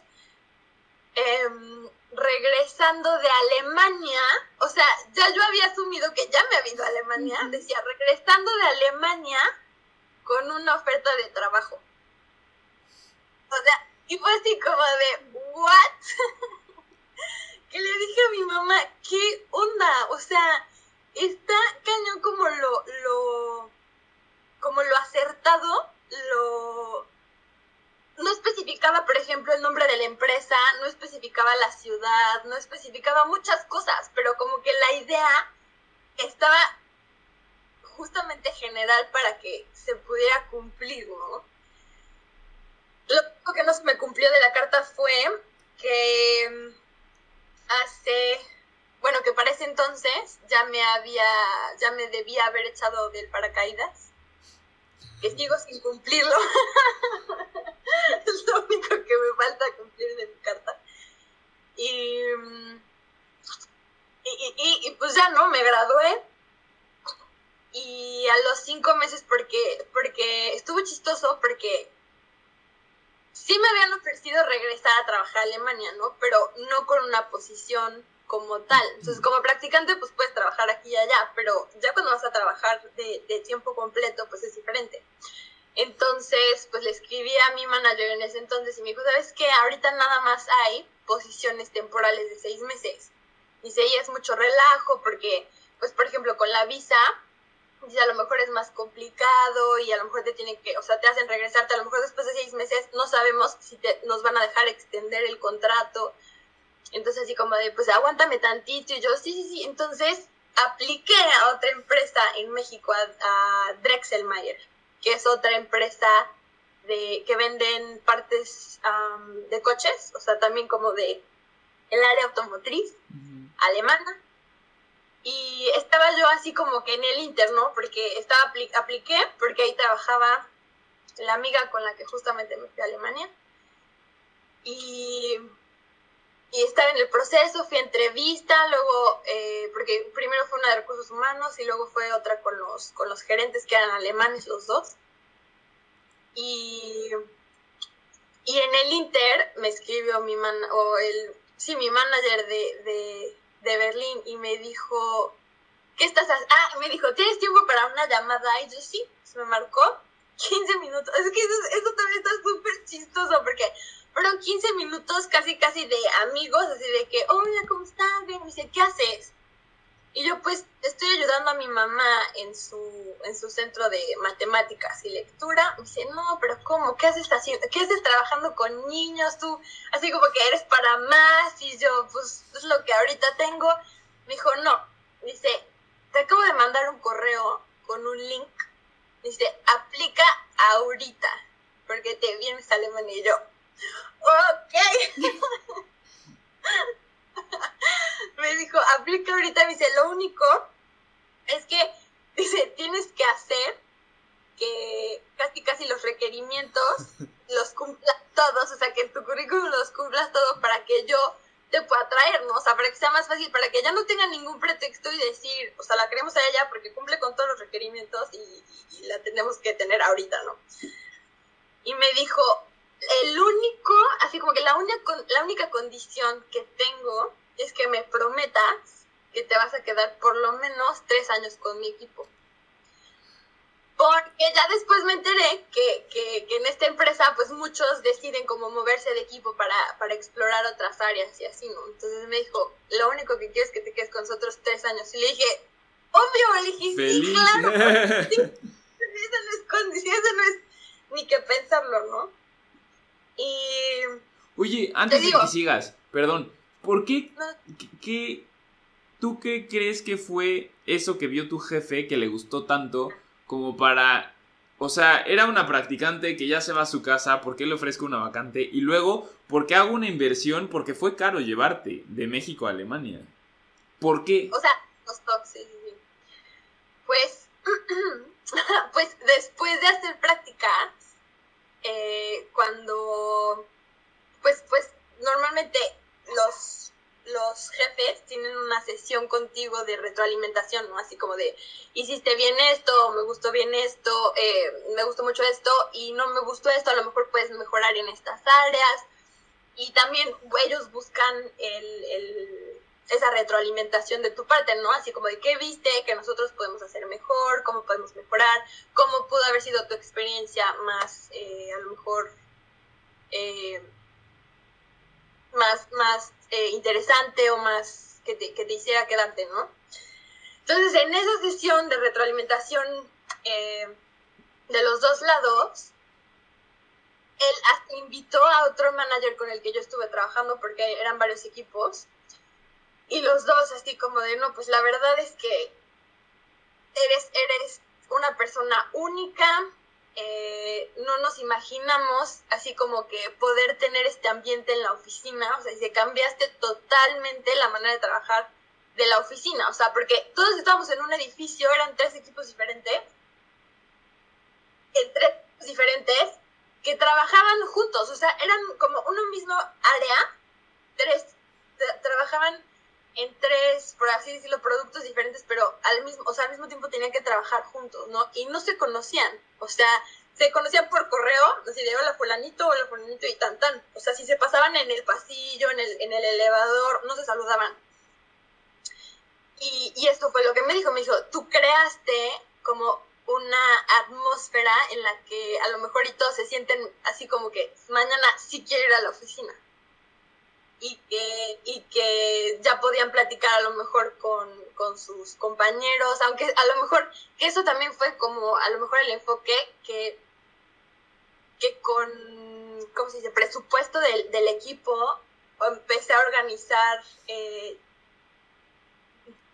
em, regresando de Alemania, o sea, ya yo había asumido que ya me había ido a Alemania, decía, regresando de Alemania con una oferta de trabajo. O sea, y fue así como de, ¿what? que le dije a mi mamá, ¿qué onda? O sea, está cañón como lo, lo, como lo acertado, lo, no especificaba, por ejemplo, el nombre de la empresa, no especificaba la ciudad, no especificaba muchas cosas, pero como que la idea estaba justamente general para que se pudiera cumplir, ¿no? Lo que no se me cumplió de la carta fue que hace bueno, que para ese entonces ya me había, ya me debía haber echado del paracaídas, que sigo sin cumplirlo. es lo único que me falta cumplir de mi carta. Y, y, y, pues ya no, me gradué. Y a los cinco meses, porque, porque estuvo chistoso, porque sí me habían ofrecido regresar a trabajar a Alemania, ¿no? Pero no con una posición como tal. Entonces, como practicante, pues puedes trabajar aquí y allá, pero ya cuando vas a trabajar de, de tiempo completo, pues es diferente. Entonces, pues le escribí a mi manager en ese entonces y me dijo, ¿sabes qué? Ahorita nada más hay posiciones temporales de seis meses. Dice, y es mucho relajo porque, pues, por ejemplo, con la visa, dice, a lo mejor es más complicado y a lo mejor te tienen que, o sea, te hacen regresarte, a lo mejor después de seis meses no sabemos si te, nos van a dejar extender el contrato entonces así como de, pues aguántame tantito. Y yo, sí, sí, sí. Entonces apliqué a otra empresa en México, a, Drexelmeier, que es otra empresa de, que venden partes de coches, o sea, también como de el área automotriz alemana. Y estaba yo así como que en el interno, porque estaba apliqué, porque ahí trabajaba la amiga con la que justamente me fui a Alemania. Y y estaba en el proceso, fui a entrevista, luego, eh, porque primero fue una de recursos humanos y luego fue otra con los, con los gerentes que eran alemanes los dos. Y, y en el Inter me escribió mi man, o el, sí, mi manager de, de, de Berlín y me dijo, ¿qué estás haciendo? Ah, me dijo, ¿tienes tiempo para una llamada? Y yo sí, se me marcó 15 minutos. Es que eso, eso también está súper chistoso porque fueron 15 minutos casi, casi de amigos, así de que, hola, ¿cómo estás? Bien, me dice, ¿qué haces? Y yo pues estoy ayudando a mi mamá en su, en su centro de matemáticas y lectura. Me dice, no, pero ¿cómo? ¿Qué haces haciendo? ¿Qué haces trabajando con niños? Tú, así como que eres para más. Y yo, pues es lo que ahorita tengo. Me dijo, no. Dice, te acabo de mandar un correo con un link. Dice, aplica ahorita, porque te vienes a Alemania. Y yo, ok. me dijo, aplica ahorita, me dice, lo único es que, dice, tienes que hacer que casi casi los requerimientos los cumplas todos, o sea, que en tu currículum los cumplas todos para que yo te pueda traer, ¿no? O sea, para que sea más fácil, para que ella no tenga ningún pretexto y decir, o sea, la queremos a ella porque cumple con todos los requerimientos y, y la tenemos que tener ahorita, ¿no? Y me dijo, el único, así como que la única, la única condición que tengo es que me prometas que te vas a quedar por lo menos tres años con mi equipo. Porque ya después me enteré que, que, que, en esta empresa pues muchos deciden como moverse de equipo para, para, explorar otras áreas y así, ¿no? Entonces me dijo, lo único que quiero es que te quedes con nosotros tres años. Y le dije, obvio, le dije, sí, claro. Sí, eso no es condición, eso no es ni que pensarlo, ¿no? Y... Oye, antes de que sigas, perdón, ¿por qué, qué, tú qué crees que fue eso que vio tu jefe que le gustó tanto como para... O sea, era una practicante que ya se va a su casa, ¿por qué le ofrezco una vacante? Y luego, ¿por qué hago una inversión? Porque fue caro llevarte de México a Alemania. ¿Por qué? O sea, sí, sí. Pues, pues después de hacer prácticas, eh, cuando, pues, pues normalmente los, los jefes tienen una sesión contigo de retroalimentación, ¿no? Así como de, hiciste bien esto, me gustó bien esto, eh, me gustó mucho esto y no me gustó esto, a lo mejor puedes mejorar en estas áreas. Y también ellos buscan el, el, esa retroalimentación de tu parte, ¿no? Así como de qué viste, que nosotros podemos hacer mejor, cómo podemos mejorar, cómo pudo haber sido tu experiencia más, eh, a lo mejor, eh, más, más eh, interesante o más que te, que te, hiciera quedarte, ¿no? Entonces, en esa sesión de retroalimentación de los dos lados, él invitó a otro manager con el que yo estuve trabajando porque eran varios equipos y los dos así como de, no, pues la verdad es que eres, eres una persona única, eh, no nos imaginamos así como que poder tener este ambiente en la oficina, o sea, si cambiaste totalmente la manera de trabajar de la oficina, o sea, porque todos estábamos en un edificio, eran tres equipos diferentes, en tres diferentes, que trabajaban juntos, o sea, eran como uno mismo área, tres, trabajaban en tres, por así decirlo, productos diferentes, pero al mismo, o sea, al mismo tiempo tenían que trabajar juntos, ¿no? Y no se conocían, o sea, se conocían por correo, así de hola fulanito, hola fulanito y tan tan. O sea, si se pasaban en el pasillo, en el, en el elevador, no se saludaban. Y, y esto fue lo que me dijo, me dijo, tú creaste como una atmósfera en la que a lo mejor y todos se sienten así como que mañana sí quiero ir a la oficina y que, y que ya podían platicar a lo mejor con, con, sus compañeros, aunque a lo mejor, eso también fue como a lo mejor el enfoque que, que con, ¿cómo se dice?, presupuesto del, del equipo empecé a organizar, eh,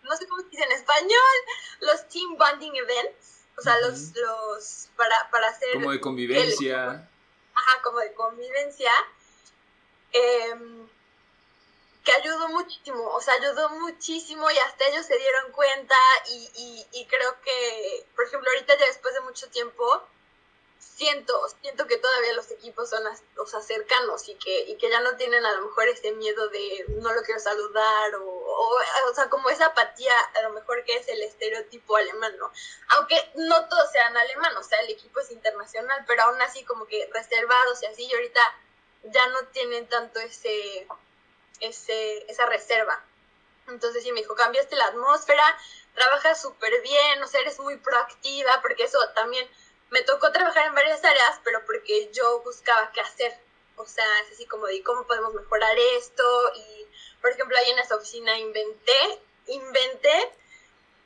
no sé cómo se dice en español, los team bonding events, o sea, los, los, para, para hacer... Como de convivencia. El, ajá, como de convivencia. Eh, que ayudó muchísimo, o sea, ayudó muchísimo y hasta ellos se dieron cuenta y, y, y, creo que, por ejemplo, ahorita ya después de mucho tiempo, siento, siento que todavía los equipos son o cercanos y que, y que ya no tienen a lo mejor ese miedo de no lo quiero saludar o, o, o sea, como esa apatía a lo mejor que es el estereotipo alemán, ¿no? Aunque no todos sean alemanes, o sea, el equipo es internacional, pero aún así como que reservados y así, y ahorita ya no tienen tanto ese ese, esa reserva. Entonces sí me dijo, cambiaste la atmósfera, trabajas súper bien, o sea, eres muy proactiva, porque eso también me tocó trabajar en varias áreas, pero porque yo buscaba qué hacer. O sea, es así como de cómo podemos mejorar esto. Y, por ejemplo, ahí en esa oficina inventé, inventé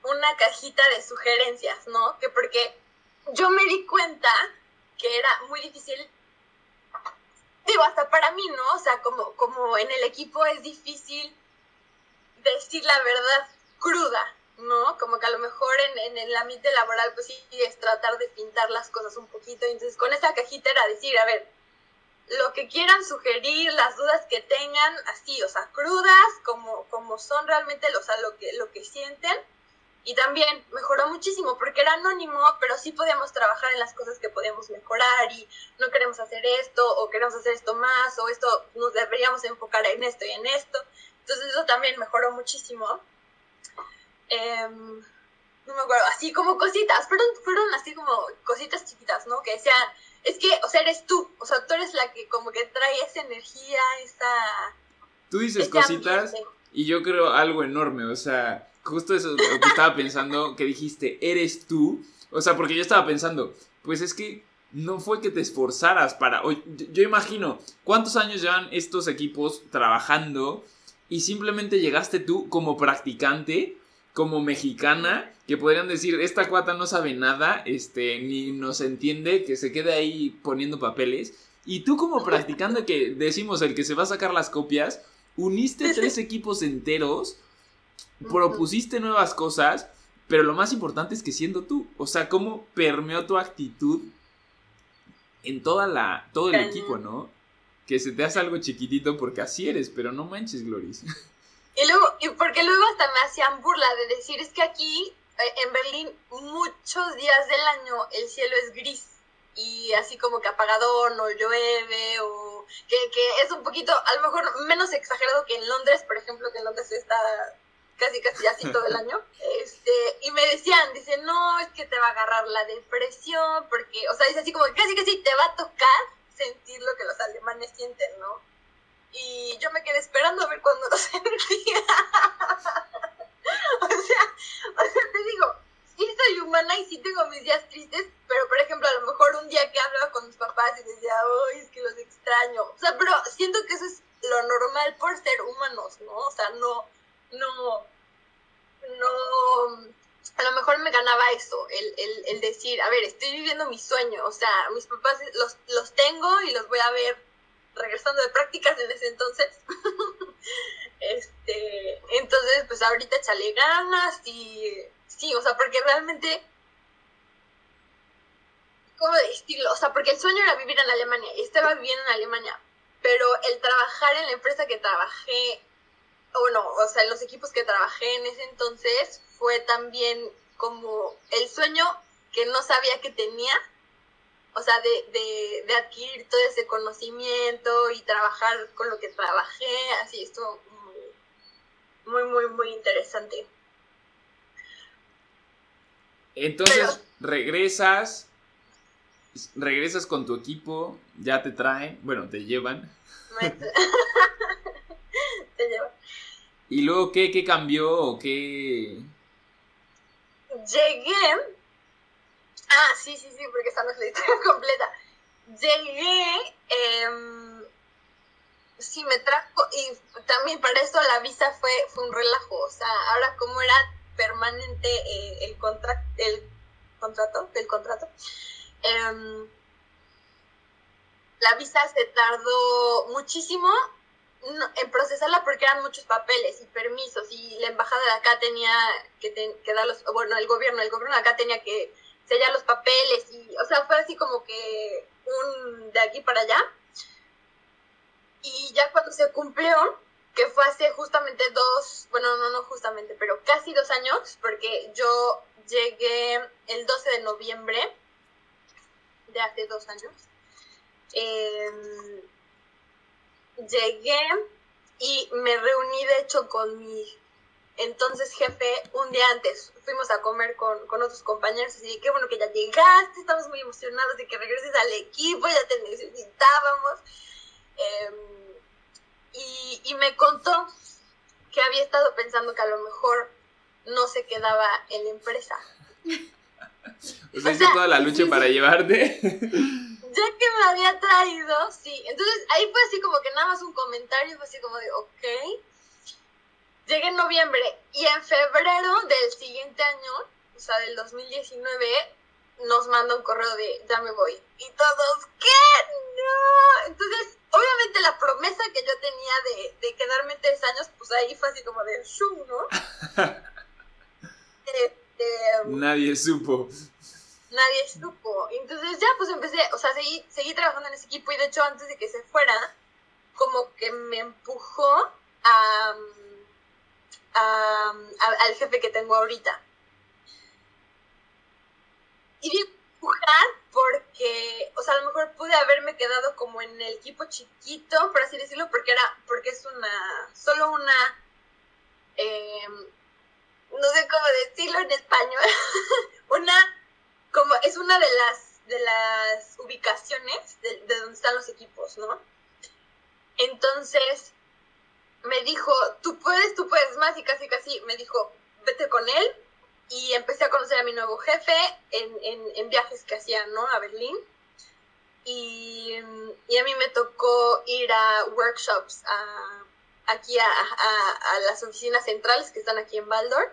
una cajita de sugerencias, ¿no? Que porque yo me di cuenta que era muy difícil digo, hasta para mí, ¿no? O sea, como, como en el equipo es difícil decir la verdad cruda, ¿no? Como que a lo mejor en, en el ambiente laboral, pues sí, es tratar de pintar las cosas un poquito. Entonces, con esa cajita era decir, a ver, lo que quieran sugerir, las dudas que tengan, así, o sea, crudas, como, como son realmente, o sea, lo que, lo que sienten. Y también mejoró muchísimo porque era anónimo, pero sí podíamos trabajar en las cosas que podíamos mejorar y no queremos hacer esto o queremos hacer esto más o esto nos deberíamos enfocar en esto y en esto. Entonces eso también mejoró muchísimo. Em, no me acuerdo, así como cositas, fueron, fueron así como cositas chiquitas, ¿no? Que decían, es que, o sea, eres tú, o sea, tú eres la que como que trae esa energía, esa... Tú dices cositas y yo creo algo enorme, o sea, justo eso lo que estaba pensando, que dijiste, eres tú, o sea, porque yo estaba pensando, pues es que no fue que te esforzaras para, yo imagino, ¿cuántos años llevan estos equipos trabajando y simplemente llegaste tú como practicante? como mexicana que podrían decir, esta cuata no sabe nada, este, ni nos entiende, que se quede ahí poniendo papeles. Y tú como practicando que decimos el que se va a sacar las copias, uniste tres equipos enteros, propusiste nuevas cosas, pero lo más importante es que siendo tú, o sea, cómo permeó tu actitud en toda la, todo el equipo, ¿no? Que se te hace algo chiquitito porque así eres, pero no manches, Gloris. Y luego, y porque luego hasta me hacían burla de decir, es que aquí eh, en Berlín muchos días del año el cielo es gris y así como que apagador, no llueve o que, que es un poquito, a lo mejor menos exagerado que en Londres, por ejemplo, que en Londres está casi casi así todo el año. Este, y me decían, dice, no, es que te va a agarrar la depresión, porque, o sea, dice así como que casi casi te va a tocar sentir lo que los alemanes sienten, ¿no? y yo me quedé esperando a ver cuándo lo sentía. o, sea, o sea, te digo, sí soy humana y sí tengo mis días tristes, pero por ejemplo, a lo mejor un día que hablaba con mis papás y decía, ay, es que los extraño. O sea, pero siento que eso es lo normal por ser humanos, ¿no? O sea, no, no, no, a lo mejor me ganaba eso, el, el, el decir, a ver, estoy viviendo mi sueño, o sea, mis papás los, los tengo y los voy a ver regresando de prácticas en ese entonces. este, entonces, pues ahorita échale ganas y sí, o sea, porque realmente, ¿cómo decirlo? O sea, porque el sueño era vivir en Alemania y estaba viviendo en Alemania, pero el trabajar en la empresa que trabajé, o no, o sea, los equipos que trabajé en ese entonces, fue también como el sueño que no sabía que tenía o sea, de, de, adquirir todo ese conocimiento y trabajar con lo que trabajé, así estuvo muy, muy, muy, interesante. Entonces, regresas, regresas con tu equipo, ya te traen, bueno, te llevan. te llevan. ¿Y luego qué, qué cambió qué? Llegué Ah, sí, sí, sí, porque esta no es la historia completa. Llegué, eh, sí, me trajo, y también para eso la visa fue, fue un relajo. O sea, ahora como era permanente eh, el, contrato, el contrato, del contrato, em, la visa se tardó muchísimo en procesarla porque eran muchos papeles y permisos y la embajada de acá tenía que, que dar los, bueno, el gobierno, el gobierno de acá tenía que sellar los papeles y, o sea, fue así como que un de aquí para allá. Y ya cuando se cumplió, que fue hace justamente dos, bueno, no, no justamente, pero casi dos años, porque yo llegué el 12 de noviembre de hace dos años. Em, llegué y me reuní de hecho con mi entonces, jefe, un día antes fuimos a comer con, otros compañeros y dije, qué bueno que ya llegaste, estamos muy emocionados de que regreses al equipo, ya te necesitábamos. Em, y, y me contó que había estado pensando que a lo mejor no se quedaba en la empresa. o sea, hizo toda la lucha para llevarte. ya que me había traído, sí. Entonces ahí fue así como que nada más un comentario, fue así como de, ok. Llegué en noviembre y en febrero del siguiente año, o sea, del 2019, nos manda un correo de ya me voy. Y todos, ¿qué? No. Entonces, obviamente la promesa que yo tenía de, quedarme tres años, pues ahí fue así como de shum, ¿no? este, Nadie supo. Nadie supo. Entonces ya pues empecé, o sea, seguí, seguí trabajando en ese equipo y de hecho antes de que se fuera, como que me empujó a, al jefe que tengo ahorita. Y empujar porque, o sea, a lo mejor pude haberme quedado como en el equipo chiquito, por así decirlo, porque era, porque es una, solo una, em, no sé cómo decirlo en español, una, como, es una de las, de las ubicaciones de, de donde están los equipos, ¿no? Entonces, me dijo, tú puedes, tú puedes más, y casi, casi me dijo, vete con él, y empecé a conocer a mi nuevo jefe en, en, viajes que hacía, ¿no? A Berlín. Y, y, a mí me tocó ir a workshops a, aquí a, a, a, las oficinas centrales que están aquí en Waldorf.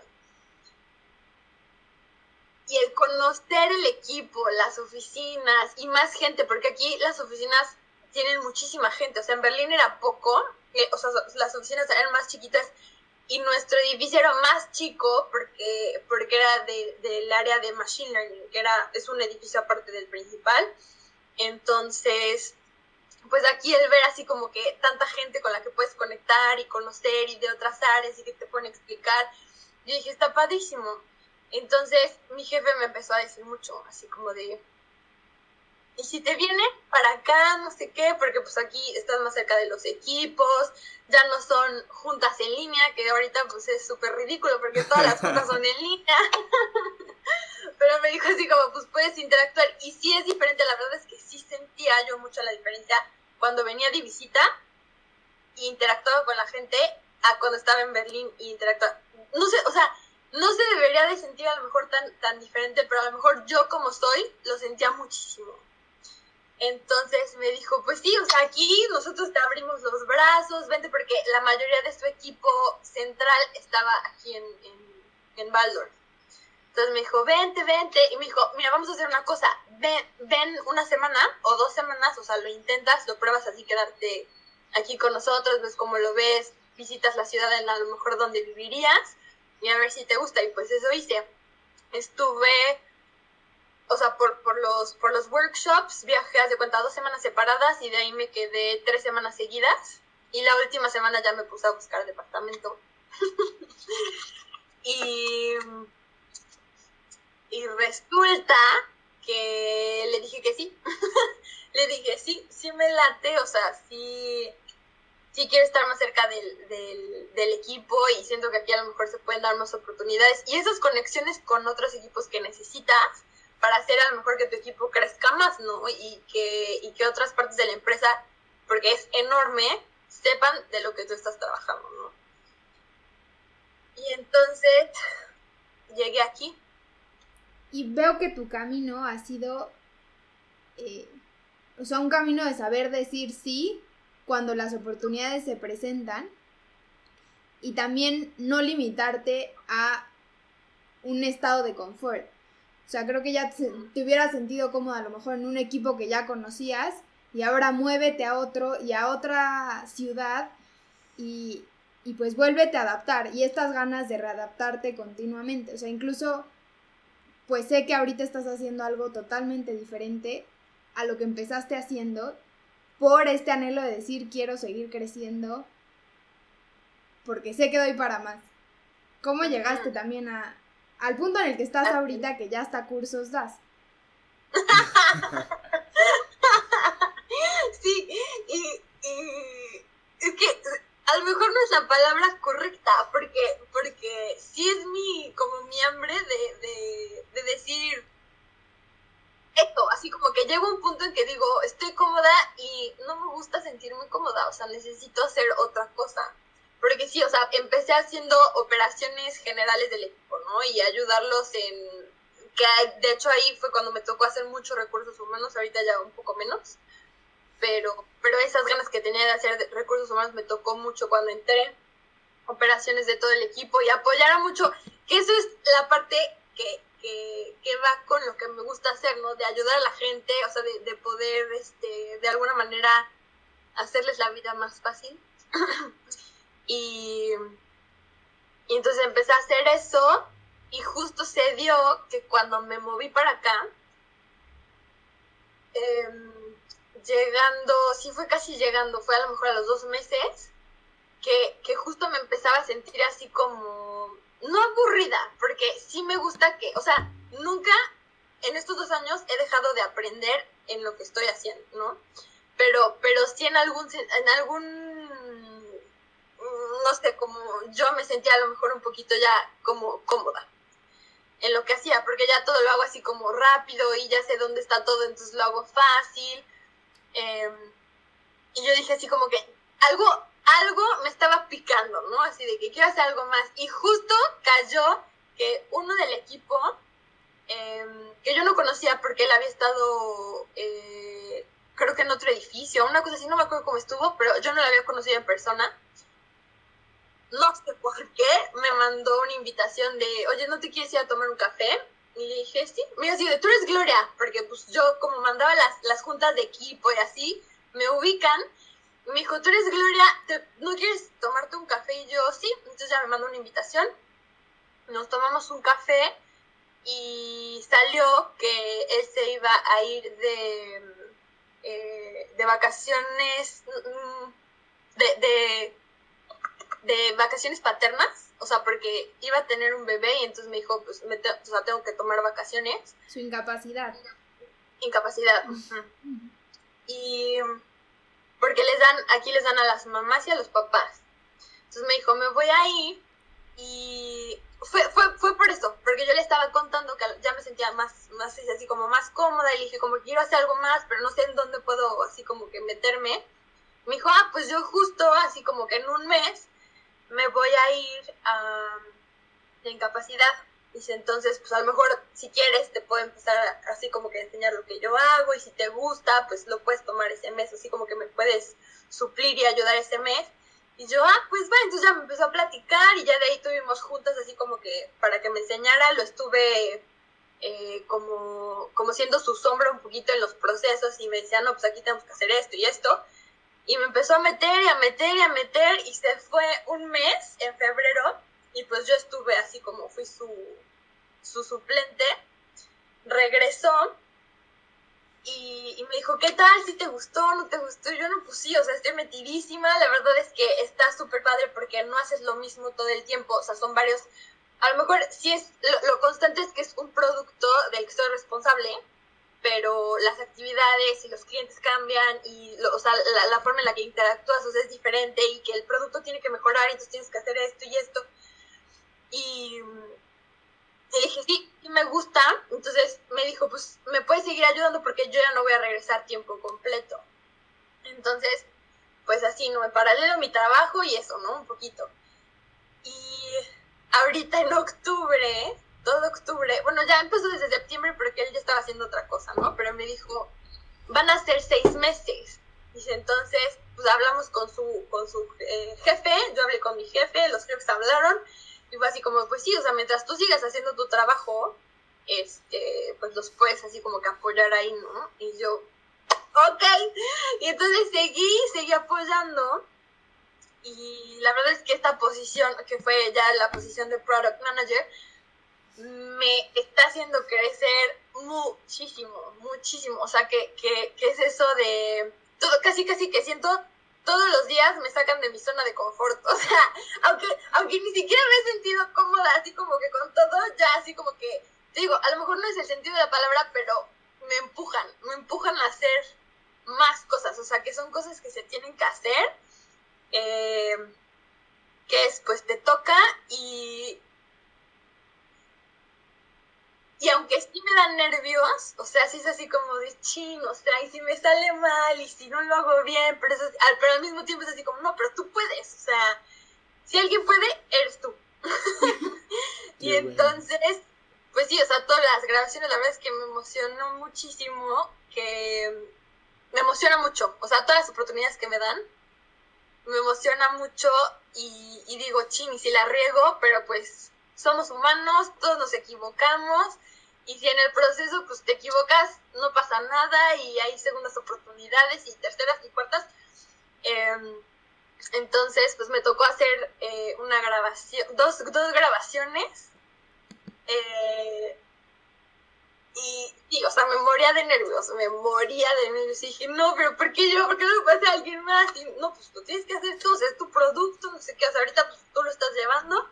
Y el conocer el equipo, las oficinas y más gente, porque aquí las oficinas tienen muchísima gente, o sea, en Berlín era poco, eh, o sea, las oficinas eran más chiquitas y nuestro edificio era más chico porque, porque era de, del área de Machine Learning, que era, es un edificio aparte del principal. Entonces, pues aquí el ver así como que tanta gente con la que puedes conectar y conocer y de otras áreas y que te pueden explicar, yo dije, está padrísimo. Entonces mi jefe me empezó a decir mucho, así como de, y si te viene para acá, no sé qué, porque pues aquí estás más cerca de los equipos, ya no son juntas en línea, que ahorita pues es súper ridículo porque todas las juntas son en línea. Pero me dijo así como, pues puedes interactuar. Y sí es diferente, la verdad es que sí sentía yo mucho la diferencia cuando venía de visita e interactuaba con la gente a cuando estaba en Berlín y interactuaba. No sé, o sea, no se debería de sentir a lo mejor tan, tan diferente, pero a lo mejor yo como soy lo sentía muchísimo. Entonces me dijo, pues sí, o sea, aquí nosotros te abrimos los brazos, vente, porque la mayoría de su equipo central estaba aquí en, en, en Baldor. Entonces me dijo, vente, vente, y me dijo, mira, vamos a hacer una cosa, ven, ven una semana o dos semanas, o sea, lo intentas, lo pruebas así, quedarte aquí con nosotros, ves cómo lo ves, visitas la ciudad en a lo mejor donde vivirías, y a ver si te gusta, y pues eso hice. Estuve o sea, por, por, los, por los workshops viajé, de cuenta, dos semanas separadas y de ahí me quedé tres semanas seguidas. Y la última semana ya me puse a buscar departamento. y, y resulta que le dije que sí. le dije, sí, sí me late, o sea, sí, sí quiero estar más cerca del, del, equipo y siento que aquí a lo mejor se pueden dar más oportunidades. Y esas conexiones con otros equipos que necesitas para hacer a lo mejor que tu equipo crezca más, ¿no? Y que, y que otras partes de la empresa, porque es enorme, sepan de lo que tú estás trabajando, ¿no? Y entonces llegué aquí. Y veo que tu camino ha sido, eh, o sea, un camino de saber decir sí cuando las oportunidades se presentan y también no limitarte a un estado de confort. O sea, creo que ya te, hubieras sentido cómodo a lo mejor en un equipo que ya conocías y ahora muévete a otro y a otra ciudad y, y pues vuélvete a adaptar y estas ganas de readaptarte continuamente. O sea, incluso pues sé que ahorita estás haciendo algo totalmente diferente a lo que empezaste haciendo por este anhelo de decir quiero seguir creciendo porque sé que doy para más. ¿Cómo llegaste también a, al punto en el que estás ahorita que ya hasta cursos das. sí, y, es que a lo mejor no es la palabra correcta, porque, porque sí es mi, como mi hambre de, de, de decir así como que llego a un punto en que digo, estoy cómoda y no me gusta sentirme cómoda, o sea, necesito hacer otra cosa. Porque sí, o sea, empecé haciendo operaciones generales del equipo, ¿no? Y ayudarlos en... Que de hecho ahí fue cuando me tocó hacer muchos recursos humanos, ahorita ya un poco menos. Pero, pero esas ganas que tenía de hacer recursos humanos me tocó mucho cuando entré. Operaciones de todo el equipo y apoyar a mucho. Que eso es la parte que, que, que, va con lo que me gusta hacer, ¿no? De ayudar a la gente, o sea, de, de poder, este, de alguna manera, hacerles la vida más fácil. Y, y entonces empecé a hacer eso y justo se dio que cuando me moví para acá, em, llegando, sí fue casi llegando, fue a lo mejor a los dos meses, que, que justo me empezaba a sentir así como, no aburrida, porque sí me gusta que, o sea, nunca en estos dos años he dejado de aprender en lo que estoy haciendo, ¿no? Pero, pero sí en algún, en algún, no sé, como yo me sentía a lo mejor un poquito ya como cómoda en lo que hacía, porque ya todo lo hago así como rápido y ya sé dónde está todo, entonces lo hago fácil. Em, y yo dije así como que algo, algo me estaba picando, ¿no? Así de que quiero hacer algo más. Y justo cayó que uno del equipo, em, que yo no conocía porque él había estado, eh, creo que en otro edificio, una cosa así, no me acuerdo cómo estuvo, pero yo no lo había conocido en persona no sé por qué, me mandó una invitación de, oye, ¿no te quieres ir a tomar un café? Y le dije, sí. Me así, tú eres Gloria, porque pues yo como mandaba las, las juntas de equipo y así, me ubican. Me dijo, tú eres Gloria, ¿no quieres tomarte un café? Y yo, sí. Entonces ya me mandó una invitación. Nos tomamos un café y salió que él se iba a ir de, eh, de vacaciones, mm, de, de de vacaciones paternas, o sea, porque iba a tener un bebé y entonces me dijo, pues, me o sea, tengo que tomar vacaciones. Su incapacidad. Incapacidad. Y porque les dan, aquí les dan a las mamás y a los papás. Entonces me dijo, me voy a ir y fue, fue, fue por eso, porque yo le estaba contando que ya me sentía más, más así como más cómoda y le dije como quiero hacer algo más, pero no sé en dónde puedo así como que meterme. Me dijo, ah, pues yo justo así como que en un mes me voy a ir a de incapacidad. Dice, entonces, pues a lo mejor si quieres te puedo empezar así como que enseñar lo que yo hago y si te gusta, pues lo puedes tomar ese mes, así como que me puedes suplir y ayudar ese mes. Y yo, ah, pues va, entonces ya me empezó a platicar y ya de ahí tuvimos juntas así como que para que me enseñara, lo estuve eh, como, como siendo su sombra un poquito en los procesos y me decía, no, pues aquí tenemos que hacer esto y esto. Y me empezó a meter y a meter y a meter y se fue un mes en febrero y pues yo estuve así como fui su, su suplente. Regresó y, me dijo, ¿qué tal? ¿Si te gustó? ¿No te gustó? Yo no, pues sí, o sea, estoy metidísima. La verdad es que está súper padre porque no haces lo mismo todo el tiempo. O sea, son varios... A lo mejor sí es... Lo, lo constante es que es un producto del que soy responsable pero las actividades y los clientes cambian y o sea, la, forma en la que interactúas o sea, es diferente y que el producto tiene que mejorar y entonces tienes que hacer esto y esto. Y, le dije, sí, sí me gusta. Entonces me dijo, pues me puedes seguir ayudando porque yo ya no voy a regresar tiempo completo. Entonces, pues así, ¿no? En paralelo mi trabajo y eso, ¿no? Un poquito. Y ahorita en octubre todo octubre, bueno, ya empezó desde septiembre porque él ya estaba haciendo otra cosa, ¿no? Pero me dijo, van a ser seis meses. Dice, entonces, pues hablamos con su, con su eh, jefe, yo hablé con mi jefe, los jefes hablaron, y fue así como, pues sí, o sea, mientras tú sigas haciendo tu trabajo, este, pues los puedes así como que apoyar ahí, ¿no? Y yo, ok, y entonces seguí, seguí apoyando, y la verdad es que esta posición, que fue ya la posición de Product Manager, me está haciendo crecer muchísimo, muchísimo. O sea, que, que, que es eso de todo, casi, casi que siento todos los días me sacan de mi zona de confort. O sea, aunque, aunque ni siquiera me he sentido cómoda, así como que con todo, ya así como que, digo, a lo mejor no es el sentido de la palabra, pero me empujan, me empujan a hacer más cosas. O sea, que son cosas que se tienen que hacer. Eh, que es, pues te toca y y aunque sí me dan nervios, o sea, sí es así como de ching, o sea, y si me sale mal, y si no lo hago bien, pero, pero al mismo tiempo es así como, no, pero tú puedes, o sea, si alguien puede, eres tú. y entonces, pues sí, o sea, todas las grabaciones, la verdad es que me emocionó muchísimo, que me emociona mucho, o sea, todas las oportunidades que me dan, me emociona mucho y, y digo, ching, y si la riego, pero pues somos humanos, todos nos equivocamos y si en el proceso pues te equivocas, no pasa nada y hay segundas oportunidades y terceras y cuartas. Em, entonces pues me tocó hacer eh, una grabación, dos, dos grabaciones. Eh, Y, o sea, me moría de nervios, me moría de nervios. Y dije, no, pero ¿por qué yo? ¿Por qué no lo puede hacer alguien más? Y no, pues lo tienes que hacer tú, es tu producto, no sé qué, o ahorita pues, tú lo estás llevando.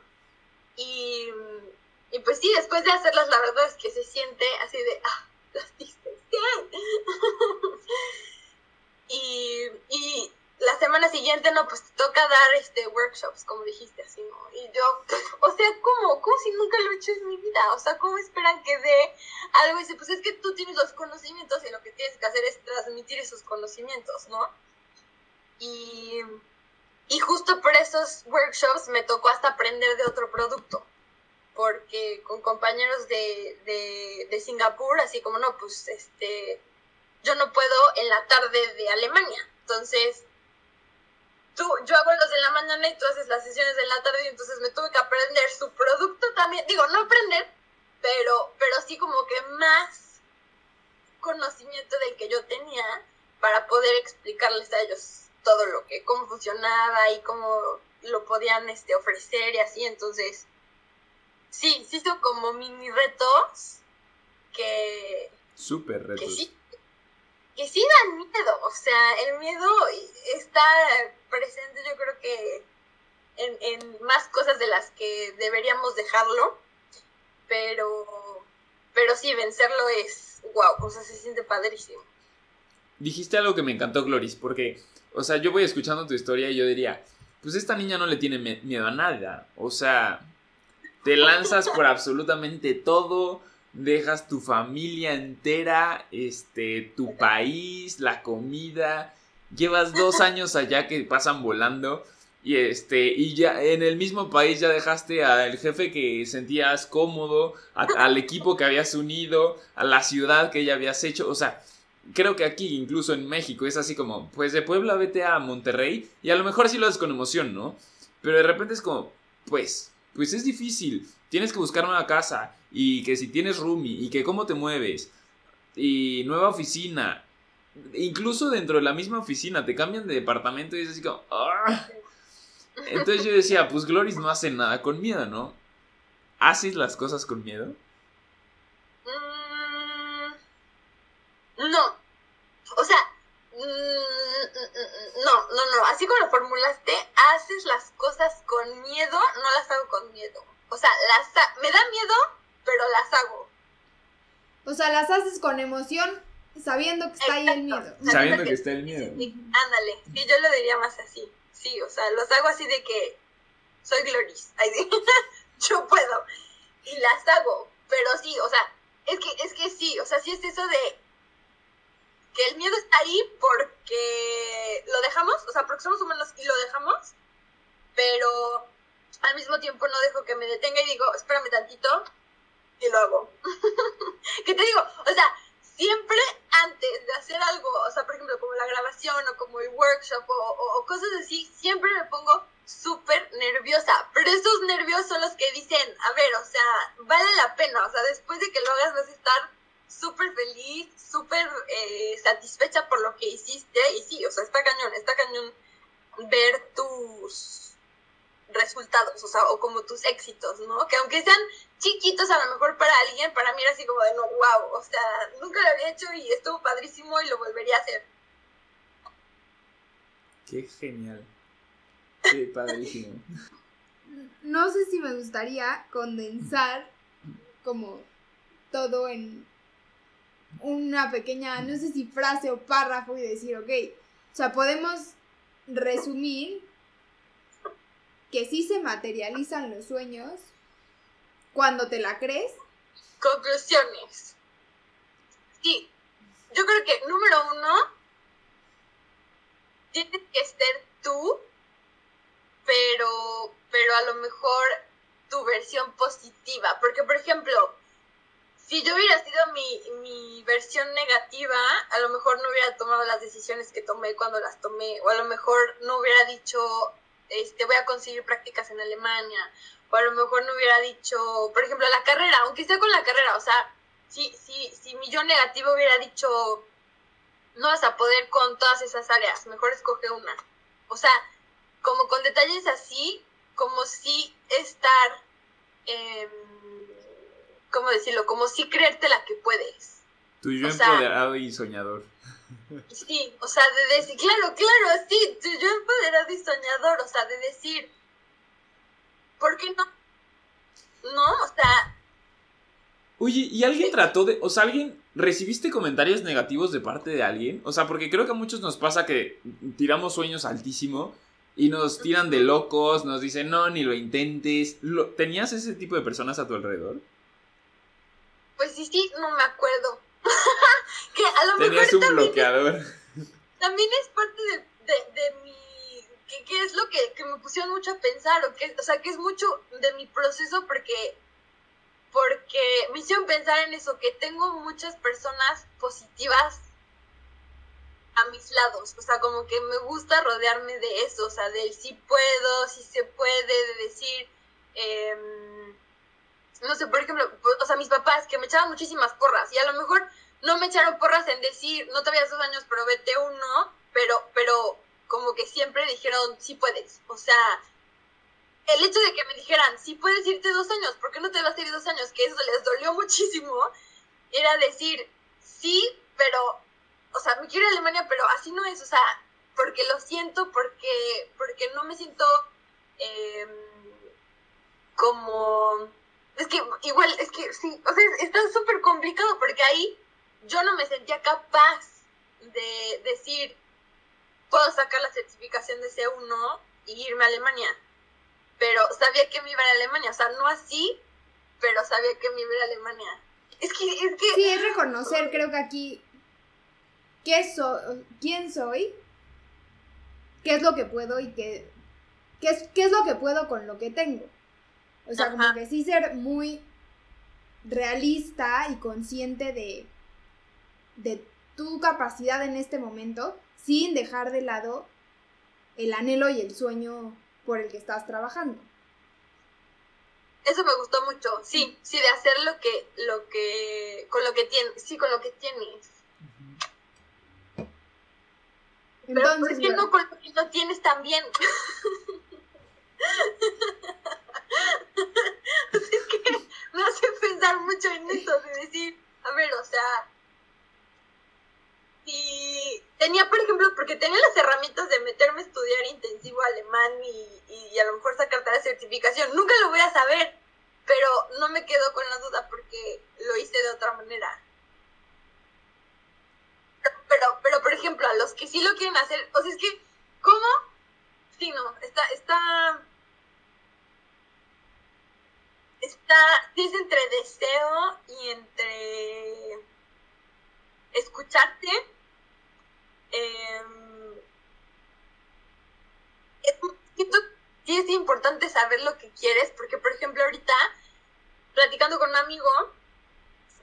Y, y pues sí, después de hacerlas, la verdad es que se siente así de, ah, las dices y, y la semana siguiente, no, pues te toca dar este workshops, como dijiste, así, ¿no? Y yo, o sea, ¿cómo? ¿Cómo si nunca lo he hecho en mi vida? O sea, ¿cómo esperan que dé algo? Y dice, pues es que tú tienes los conocimientos y lo que tienes que hacer es transmitir esos conocimientos, ¿no? Y, y justo por esos workshops me tocó hasta aprender de otro producto. Porque con compañeros de, de, de Singapur, así como, no, pues, este, yo no puedo en la tarde de Alemania. Entonces, tú, yo hago los de la mañana y tú haces las sesiones de la tarde y entonces me tuve que aprender su producto también. Digo, no aprender, pero, pero sí como que más conocimiento del que yo tenía para poder explicarles a ellos todo lo que, cómo funcionaba y cómo lo podían este, ofrecer y así. Entonces, sí, sí son como mini retos que... Súper retos. Que sí, que sí dan miedo, o sea, el miedo está presente yo creo que en, en, más cosas de las que deberíamos dejarlo, pero, pero sí, vencerlo es, wow, o sea, se siente padrísimo. Dijiste algo que me encantó, Gloris, porque, o sea, yo voy escuchando tu historia y yo diría, pues esta niña no le tiene miedo a nada, o sea, te lanzas por absolutamente todo, dejas tu familia entera, este, tu país, la comida, llevas dos años allá que pasan volando y este y ya en el mismo país ya dejaste al jefe que sentías cómodo, al equipo que habías unido, a la ciudad que ya habías hecho, o sea, creo que aquí incluso en México es así como, pues de Puebla vete a Monterrey y a lo mejor sí lo haces con emoción, ¿no? Pero de repente es como, pues, pues es difícil, tienes que buscar una casa y que si tienes roomie y que cómo te mueves y nueva oficina incluso dentro de la misma oficina te cambian de departamento y es así como ¡ah! entonces yo decía pues Gloris no hace nada con miedo ¿no? ¿haces las cosas con miedo? Mm, no o sea mm, no, no, no, así como lo formulaste, haces las cosas con miedo, no las hago con miedo. O sea, las me da miedo, pero las hago. O sea, las haces con emoción, sabiendo que está ahí el miedo. Sabiendo que, está el miedo. ándale, sí, yo lo diría más así. Sí, o sea, los hago así de que soy Gloris. yo puedo. Y las hago. Pero sí, o sea, es que, es que sí, o sea, sí es eso de que el miedo está ahí porque lo dejamos, o sea, porque somos humanos y lo dejamos, pero al mismo tiempo no dejo que me detenga y digo, espérame tantito y lo hago. ¿Qué te digo? O sea, siempre antes de hacer algo, o sea, por ejemplo, como la grabación o como el workshop o, cosas así, siempre me pongo súper nerviosa. Pero esos nervios son los que dicen, a ver, o sea, vale la pena, o sea, después de que lo hagas vas a estar súper feliz, súper eh, satisfecha por lo que hiciste. Y sí, o sea, está cañón, está cañón ver tus resultados, o sea, o como tus éxitos, ¿no? Que aunque sean chiquitos a lo mejor para alguien, para mí era así como de no, wow, o sea, nunca lo había hecho y estuvo padrísimo y lo volvería a hacer. Qué genial. Qué padrísimo. No sé si me gustaría condensar como todo en una pequeña, no sé si frase o párrafo y decir, ok, o sea, podemos resumir que sí se materializan los sueños cuando te la crees. Conclusiones. Sí, yo creo que número uno, tienes que ser tú, pero, pero a lo mejor tu versión positiva. Porque, por ejemplo, si yo hubiera sido mi, mi, versión negativa, a lo mejor no hubiera tomado las decisiones que tomé cuando las tomé, o a lo mejor no hubiera dicho, este, voy a conseguir prácticas en Alemania, o a lo mejor no hubiera dicho, por ejemplo, la carrera, aunque sea con la carrera, o sea, si, si, si mi yo negativo hubiera dicho, no vas a poder con todas esas áreas, mejor escoge una. O sea, como con detalles así, como si estar, em, ¿cómo decirlo? Como sí creerte la que puedes. Tu yo O sea- empoderado y soñador. Sí, o sea, de decir, claro, claro, sí, tu yo empoderado y soñador, o sea, de decir, ¿por qué no? No, o sea, Oye, ¿y alguien trató de, o sea, alguien, recibiste comentarios negativos de parte de alguien? O sea, porque creo que a muchos nos pasa que tiramos sueños altísimo y nos tiran de locos, nos dicen, no, ni lo intentes. ¿Tenías ese tipo de personas a tu alrededor? Pues sí, sí, no me acuerdo. que a lo Tenías mejor un también, bloqueador. también es parte de, de, de mi... Que, que es lo que, que me pusieron mucho a pensar, o, que, o sea, que es mucho de mi proceso porque porque me hicieron pensar en eso, que tengo muchas personas positivas a mis lados, o sea, como que me gusta rodearme de eso, o sea, del sí puedo, sí se puede, de decir, em, no sé, por ejemplo, o sea, mis papás que me echaban muchísimas porras y a lo mejor no me echaron porras en decir, no te vayas dos años, pero vete uno, pero, pero como que siempre dijeron, sí puedes, o sea, el hecho de que me dijeran, sí puedes irte dos años, ¿por qué no te vas a ir dos años? Que eso les dolió muchísimo, era decir, sí, pero, o sea, me quiero ir a Alemania, pero así no es, o sea, porque lo siento, porque, porque no me siento em, como, es que igual, es que sí, o sea, está súper complicado porque ahí yo no me sentía capaz de decir, puedo sacar la certificación de C1 y irme a Alemania pero sabía que me iba a Alemania, o sea, no así, pero sabía que me iba a Alemania. Es que, es que, Sí, es reconocer, creo que aquí, qué soy, quién soy, qué es lo que puedo y qué, qué, es, qué es lo que puedo con lo que tengo. O sea, como que sí ser muy realista y consciente de, de tu capacidad en este momento, sin dejar de lado el anhelo y el sueño por el que estás trabajando. eso me gustó mucho, sí, sí, de hacer lo que, lo que, con lo que tienes, sí, con lo que tienes. Pero ¿por Entonces, qué bueno, no con lo que no tienes también? es que me hace pensar mucho en eso, de decir, a ver, o sea, y tenía, por ejemplo, porque tenía las herramientas de meterme a estudiar intensivo alemán y, y a lo mejor sacarte la certificación. Nunca lo voy a saber, pero no me quedo con la duda porque lo hice de otra manera. Pero, pero, por ejemplo, a los que sí lo quieren hacer, o sea, es que, ¿cómo? Sí, no, está, está, está, es entre deseo y entre escucharte. em, es, es importante saber lo que quieres, porque por ejemplo ahorita, platicando con un amigo,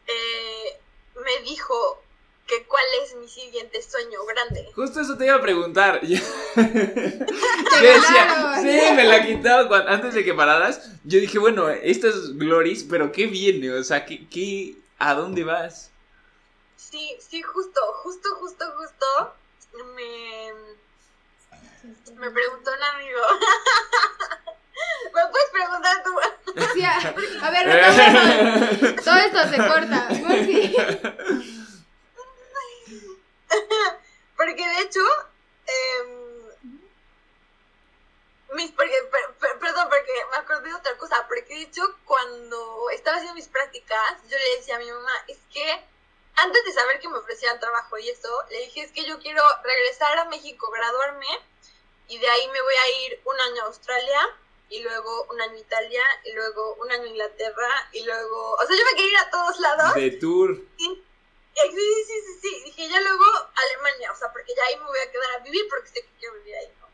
eh, me dijo que cuál es mi siguiente sueño grande. Justo eso te iba a preguntar. Yo decía, sí, me la quitaba antes de que pararas. Yo dije, bueno, esto es Gloris, pero ¿qué viene? O sea, ¿qué, qué, ¿a dónde vas? Sí, sí, justo, justo, justo, justo. Me, me preguntó un amigo. ¿Me puedes preguntar tú? Sí, a, a ver, retomemos. Todo esto se corta. Pues sí. Porque de hecho, em, mis, porque, per- per- perdón, porque me acordé de otra cosa, porque de hecho cuando estaba haciendo mis prácticas, yo le decía a mi mamá, es que antes de saber que me ofrecían trabajo y eso, le dije, es que yo quiero regresar a México, graduarme, y de ahí me voy a ir un año a Australia, y luego un año a Italia, y luego un año a Inglaterra, y luego, o sea, yo me quería ir a todos lados. De tour. Eh, sí, sí, sí, sí. Dije, ya luego Alemania, o sea, porque ya ahí me voy a quedar a vivir porque sé que quiero vivir ahí, ¿no?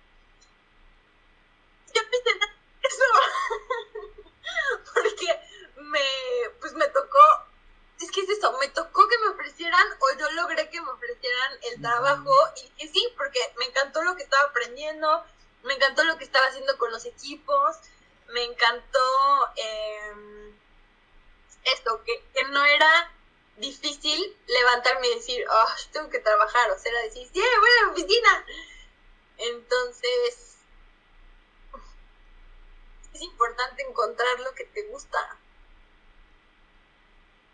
Yo pensé en eso. porque me, pues me tocó, es que es eso, me tocó que me ofrecieran o yo logré que me ofrecieran el trabajo y dije sí, porque me encantó lo que estaba aprendiendo, me encantó lo que estaba haciendo con los equipos, me encantó em, esto, que, que no era difícil levantarme y decir, oh, tengo que trabajar, o sea, decir, sí, voy a la oficina. Entonces, es importante encontrar lo que te gusta.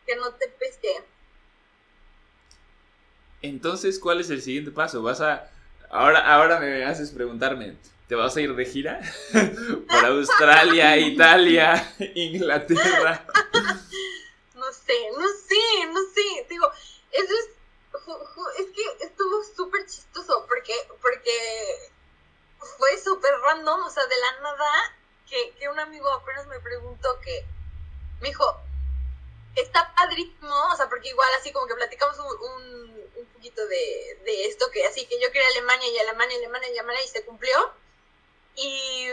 que no te pese. Entonces, ¿cuál es el siguiente paso? Vas a ahora ahora me haces preguntarme, ¿te vas a ir de gira por Australia, Italia, Inglaterra? No sé, no sé, no sé. Digo, eso es es que estuvo súper chistoso porque porque fue súper random, o sea, de la nada que, que un amigo apenas me preguntó que me dijo, está padrísimo, o sea, porque igual así como que platicamos un, un, poquito de, de, esto, que así que yo quería Alemania y Alemania, Alemania, Alemania y se cumplió. Y,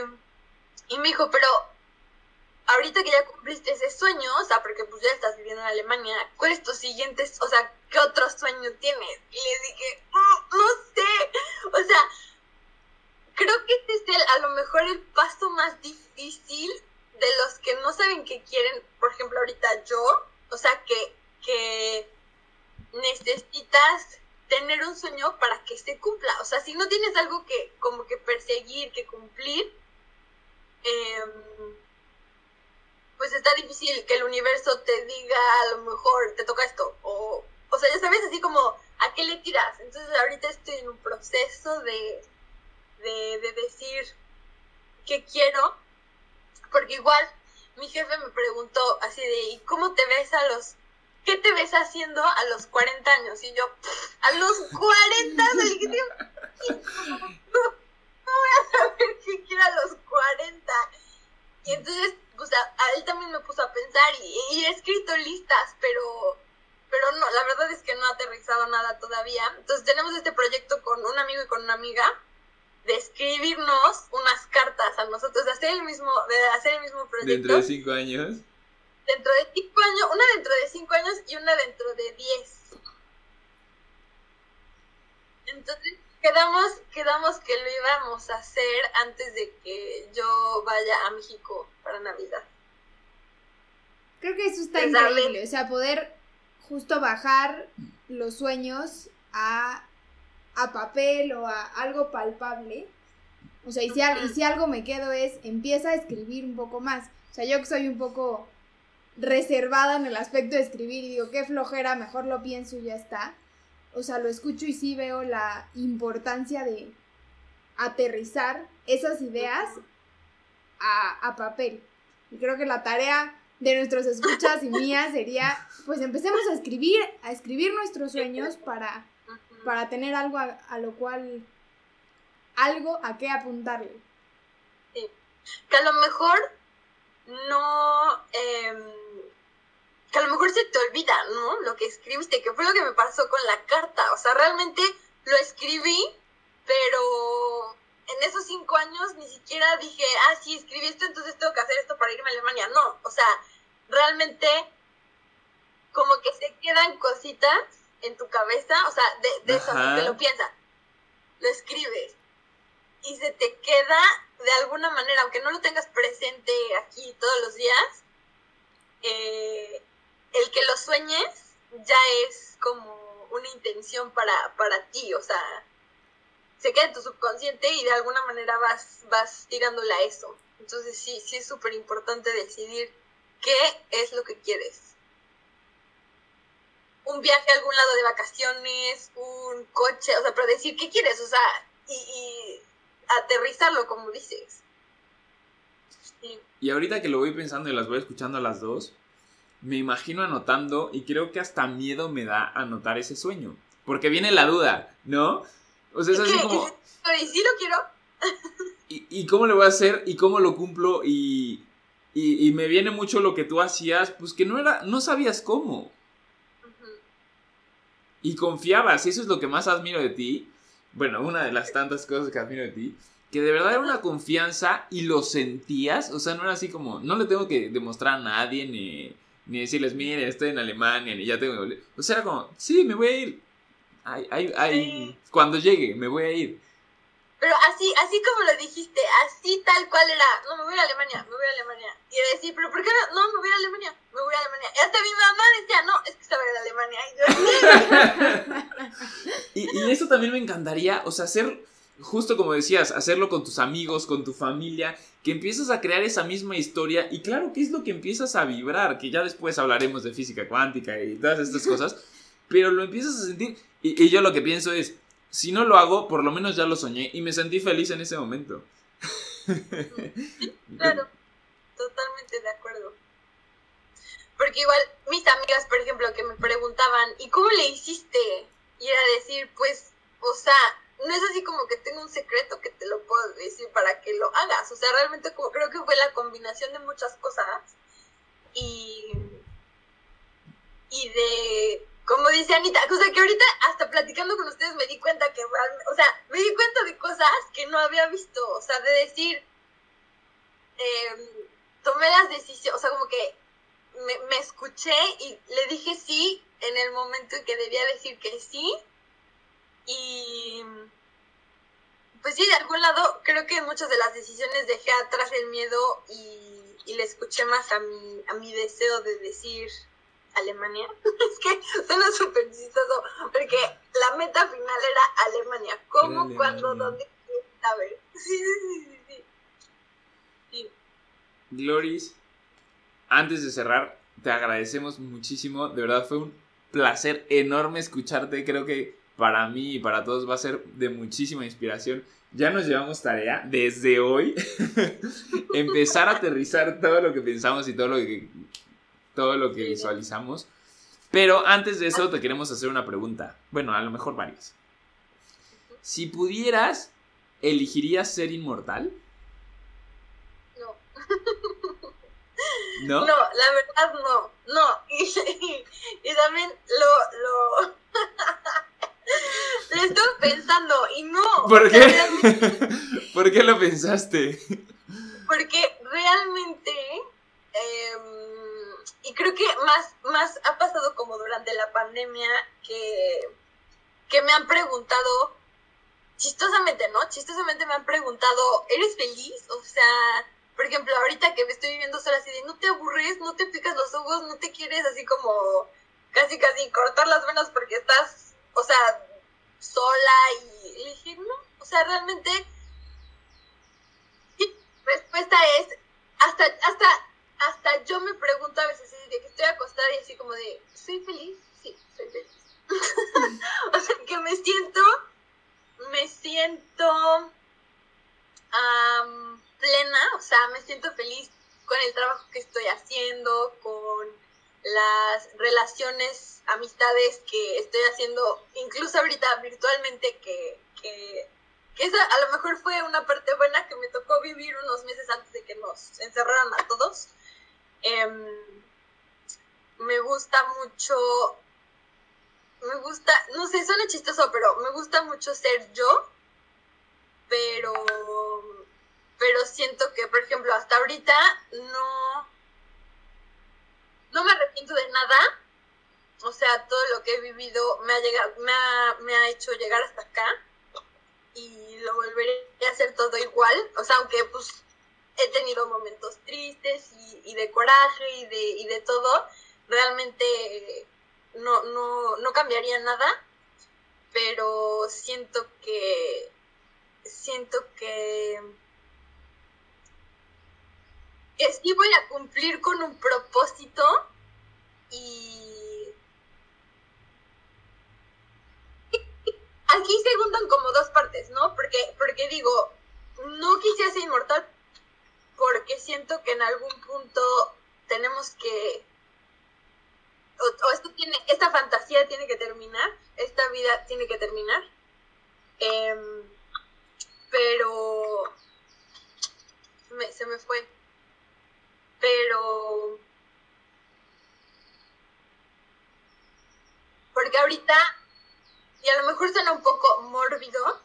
y me dijo, pero ahorita que ya cumpliste ese sueño, o sea, porque pues ya estás viviendo en Alemania, ¿cuál es tu siguiente, o sea, qué otro sueño tienes? Y le dije, mm, no sé, o sea, creo que este es el, a lo mejor el paso más difícil de los que no saben qué quieren, por ejemplo, ahorita yo, o sea, que, que necesitas tener un sueño para que se cumpla. O sea, si no tienes algo que como que perseguir, que cumplir, eh, pues está difícil que el universo te diga a lo mejor te toca esto. O, o sea, ya sabes, así como, ¿a qué le tiras? Entonces ahorita estoy en un proceso de, de, de decir qué quiero porque igual mi jefe me preguntó así de, ¿y cómo te ves a los, qué te ves haciendo a los 40 años? Y yo, a los 40, no, no voy a saber qué quiero a los 40. Y entonces, pues a, a él también me puso a pensar y, y, he escrito listas, pero, pero no, la verdad es que no ha aterrizado nada todavía. Entonces tenemos este proyecto con un amigo y con una amiga de escribirnos unas cartas a nosotros, de hacer el mismo, de hacer el mismo proyecto. ¿Dentro de cinco años? Dentro de cinco años, una dentro de cinco años y una dentro de diez. Entonces quedamos, quedamos que lo íbamos a hacer antes de que yo vaya a México para Navidad. Creo que eso está pues increíble, o sea, poder justo bajar los sueños a a papel o a algo palpable. O sea, y si, y si algo me quedo es, empieza a escribir un poco más. O sea, yo que soy un poco reservada en el aspecto de escribir y digo, qué flojera, mejor lo pienso y ya está. O sea, lo escucho y sí veo la importancia de aterrizar esas ideas a, a papel. Y creo que la tarea de nuestros escuchas y mía sería, pues empecemos a escribir, a escribir nuestros sueños para para tener algo a, lo cual, algo a qué apuntarle. Sí. Que a lo mejor no, eh, que a lo mejor se te olvida, ¿no? Lo que escribiste, que fue lo que me pasó con la carta. O sea, realmente lo escribí, pero en esos cinco años ni siquiera dije, ah, sí, escribí esto, entonces tengo que hacer esto para irme a Alemania. No, o sea, realmente como que se quedan cositas en tu cabeza, o sea, de, de eso, te lo piensas, lo escribes y se te queda de alguna manera, aunque no lo tengas presente aquí todos los días, eh, el que lo sueñes ya es como una intención para, para ti, o sea, se queda en tu subconsciente y de alguna manera vas, vas tirándole a eso. Entonces sí, sí es súper importante decidir qué es lo que quieres un viaje a algún lado de vacaciones, un coche, o sea, pero decir qué quieres, o sea, y, y aterrizarlo como dices. Y ahorita que lo voy pensando y las voy escuchando a las dos, me imagino anotando y creo que hasta miedo me da anotar ese sueño. Porque viene la duda, ¿no? O sea, es así como... ¿Y sí lo quiero? ¿Y, ¿Y, cómo le voy a hacer? ¿Y cómo lo cumplo? Y, y, y, me viene mucho lo que tú hacías, pues que no era, no sabías cómo y confiabas, y eso es lo que más admiro de ti. Bueno, una de las tantas cosas que admiro de ti, que de verdad era una confianza y lo sentías, o sea, no era así como, no le tengo que demostrar a nadie, ni, ni decirles, miren, estoy en Alemania, ni ya tengo... O sea, era como, sí, me voy a ir. Ay, ay, ay, cuando llegue, me voy a ir. Pero así, así como lo dijiste, así tal cual era, no, me voy a Alemania, me voy a Alemania. Y decir, pero ¿por qué no? No, me voy a Alemania, me voy a Alemania. Y hasta mi mamá decía, no, es que se va a ir a Alemania. Y, yo, y, y eso también me encantaría, o sea, hacer, justo como decías, hacerlo con tus amigos, con tu familia, que empiezas a crear esa misma historia y claro que es lo que empiezas a vibrar, que ya después hablaremos de física cuántica y todas estas cosas, pero lo empiezas a sentir y, yo lo que pienso es, si no lo hago, por lo menos ya lo soñé y me sentí feliz en ese momento. claro, totalmente de acuerdo. Porque igual mis amigas, por ejemplo, que me preguntaban, ¿y cómo le hiciste? Y era decir, pues, o sea, no es así como que tengo un secreto que te lo puedo decir para que lo hagas. O sea, realmente como, creo que fue la combinación de muchas cosas. Y, y de, como dice Anita, o sea, que ahorita hasta platicando con ustedes me di cuenta que, o sea, me di cuenta de cosas que no había visto. O sea, de decir, em, tomé las decisiones, o sea, como que me, me escuché y le dije sí en el momento en que debía decir que sí y pues sí, de algún lado creo que muchas de las decisiones dejé atrás el miedo y, y le escuché más a mi, a mi deseo de decir Alemania. es que suena súper chistoso porque la meta final era Alemania. ¿Cómo, cuándo, dónde? A ver. Sí, sí, sí, sí. sí. Gloris, antes de cerrar, te agradecemos muchísimo. De verdad fue un placer enorme escucharte. Creo que para mí y para todos va a ser de muchísima inspiración. Ya nos llevamos tarea desde hoy empezar a aterrizar todo lo que pensamos y todo lo que, todo lo que visualizamos. Pero antes de eso te queremos hacer una pregunta. Bueno, a lo mejor varias. Si pudieras, ¿elegirías ser inmortal? No. ¿No? No, la verdad no. No. Y, también lo... lo... Lo estoy pensando y no. ¿Por qué? ¿Por qué lo pensaste? Porque realmente, em, y creo que más, más ha pasado como durante la pandemia que, que me han preguntado, chistosamente, ¿no? Chistosamente me han preguntado, ¿eres feliz? O sea, por ejemplo, ahorita que me estoy viviendo sola así de, no te aburres, no te picas los ojos, no te quieres así como casi casi cortar las venas porque estás, o sea, sola y le dije, no, o sea, realmente, respuesta es, hasta, hasta, hasta yo me pregunto a veces, de que estoy acostada y así como de, ¿soy feliz? Sí, soy feliz. o sea, que me siento, me siento plena, o sea, me siento feliz con el trabajo que estoy haciendo, con las relaciones, amistades que estoy haciendo, incluso ahorita virtualmente, que, que, esa a lo mejor fue una parte buena que me tocó vivir unos meses antes de que nos encerraran a todos. Em, me gusta mucho, me gusta, no sé, suena chistoso, pero me gusta mucho ser yo, pero, pero siento que, por ejemplo, hasta ahorita no no me arrepiento de nada. O sea, todo lo que he vivido me ha, llegado, me ha, me ha hecho llegar hasta acá. Y lo volveré a hacer todo igual. O sea, aunque pues he tenido momentos tristes y, de coraje y de, y de todo, realmente no, no, no cambiaría nada. Pero siento que siento que que sí voy a cumplir con un propósito y aquí se juntan como dos partes, ¿no? Porque, porque digo, no quisiera ser inmortal porque siento que en algún punto tenemos que o, esto tiene, esta fantasía tiene que terminar, esta vida tiene que terminar. Em, pero se me fue pero porque ahorita, y a lo mejor suena un poco mórbido,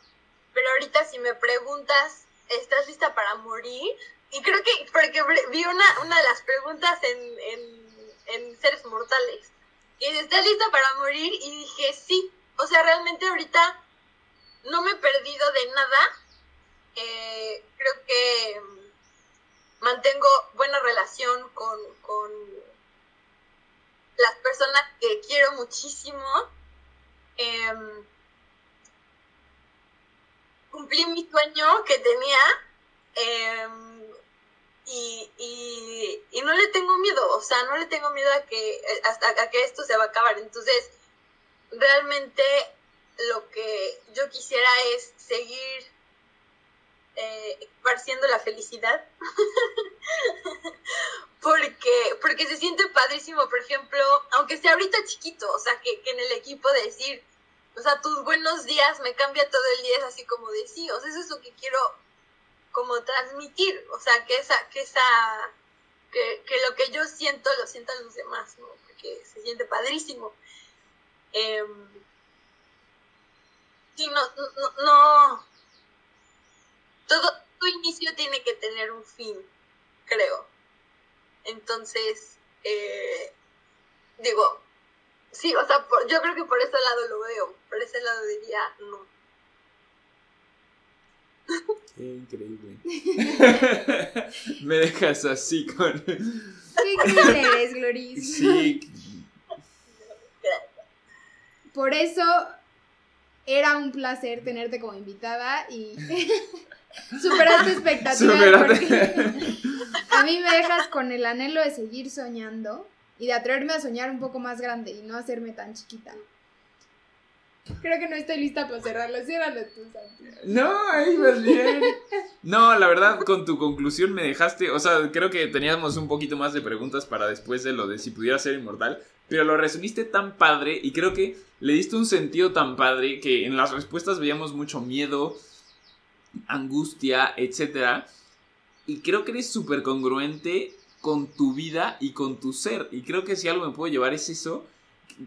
pero ahorita si me preguntas, ¿estás lista para morir? Y creo que, porque vi una, una de las preguntas en, en, Seres Mortales, y ¿estás lista para morir? Y dije, sí, o sea, realmente ahorita no me he perdido de nada, eh, creo que mantengo buena relación con, las personas que quiero muchísimo. Em, cumplí mi sueño que tenía. Em, y, y, no le tengo miedo, o sea, no le tengo miedo a que, hasta a que esto se va a acabar. Entonces, realmente lo que yo quisiera es seguir eh, esparciendo la felicidad. porque, porque se siente padrísimo, por ejemplo, aunque sea ahorita chiquito, o sea, que, que, en el equipo decir, o sea, tus buenos días me cambia todo el día, es así como de sí, o sea, eso es lo que quiero como transmitir, o sea, que esa, que esa, que, lo que yo siento lo sientan los demás, ¿no? Porque se siente padrísimo. Em, sí, no, no, todo inicio tiene que tener un fin, creo. Entonces, eh, digo, sí, o sea, yo creo que por ese lado lo veo, por ese lado diría no. Qué increíble. Me dejas así con. Qué eres, Gloris. Sí. Por eso era un placer tenerte como invitada y superaste expectativas. a mí me dejas con el anhelo de seguir soñando y de atreverme a soñar un poco más grande y no hacerme tan chiquita. Creo que no estoy lista para cerrarlo. Ciérralo tú, Santi. No, ahí vas bien. No, la verdad, con tu conclusión me dejaste. O sea, creo que teníamos un poquito más de preguntas para después de lo de si pudiera ser inmortal. Pero lo resumiste tan padre y creo que le diste un sentido tan padre que en las respuestas veíamos mucho miedo, angustia, etc. Y creo que eres súper congruente con tu vida y con tu ser. Y creo que si algo me puedo llevar es eso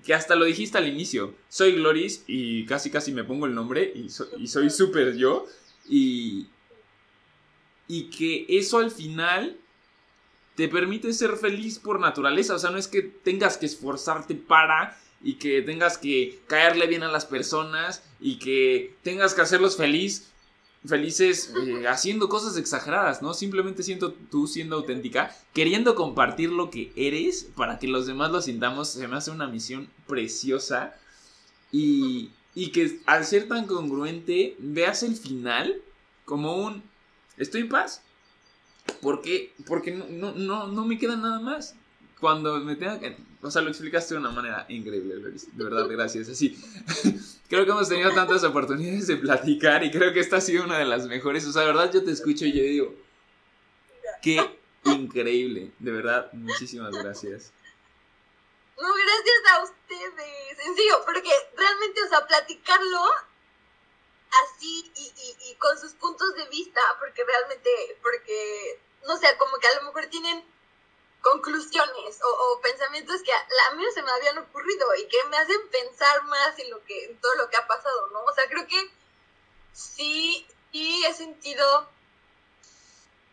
que hasta lo dijiste al inicio. Soy Gloris y casi casi me pongo el nombre y, soy súper yo. Y, y que eso al final te permite ser feliz por naturaleza. O sea, no es que tengas que esforzarte para y que tengas que caerle bien a las personas y que tengas que hacerlos feliz felices eh, haciendo cosas exageradas, ¿no? Simplemente siento tú siendo auténtica, queriendo compartir lo que eres para que los demás lo sintamos, se me hace una misión preciosa y, y que al ser tan congruente veas el final como un estoy en paz. Porque, porque no, no, no me queda nada más cuando me tenga que... O sea, lo explicaste de una manera increíble, De verdad, gracias. Así, creo que hemos tenido tantas oportunidades de platicar y creo que esta ha sido una de las mejores. O sea, de verdad, yo te escucho y yo digo, qué increíble. De verdad, muchísimas gracias. No, gracias a ustedes. Sencillo, porque realmente, o sea, platicarlo así y, y con sus puntos de vista, porque realmente, porque, no sé, como que a lo mejor tienen conclusiones o, pensamientos que a, mí no se me habían ocurrido y que me hacen pensar más en lo que en todo lo que ha pasado, ¿no? O sea, creo que sí, sí he sentido,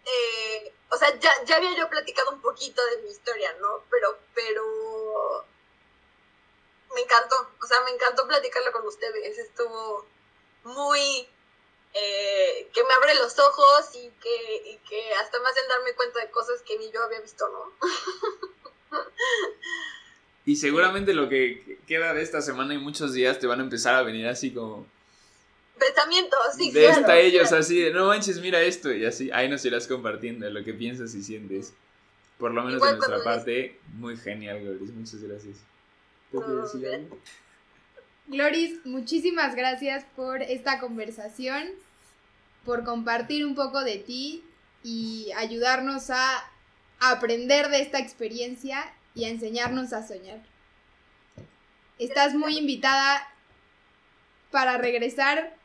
eh, o sea, ya, ya había yo platicado un poquito de mi historia, ¿no? Pero, pero me encantó, o sea, me encantó platicarlo con ustedes, estuvo muy eh, que me abre los ojos y que, que hasta me hacen darme cuenta de cosas que ni yo había visto, ¿no? y seguramente lo que queda de esta semana y muchos días te van a empezar a venir así como... Pensamientos, sí. De esta ellos así de, no manches, mira esto y así, ahí nos irás compartiendo lo que piensas y sientes. Por lo menos de nuestra parte, muy genial, Gloris, muchas gracias. Gloris, muchísimas gracias por esta conversación por compartir un poco de ti y ayudarnos a aprender de esta experiencia y a enseñarnos a soñar. Estás muy invitada para regresar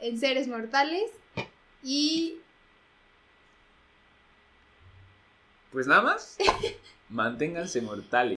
en Seres Mortales y... Pues nada más, manténganse mortales.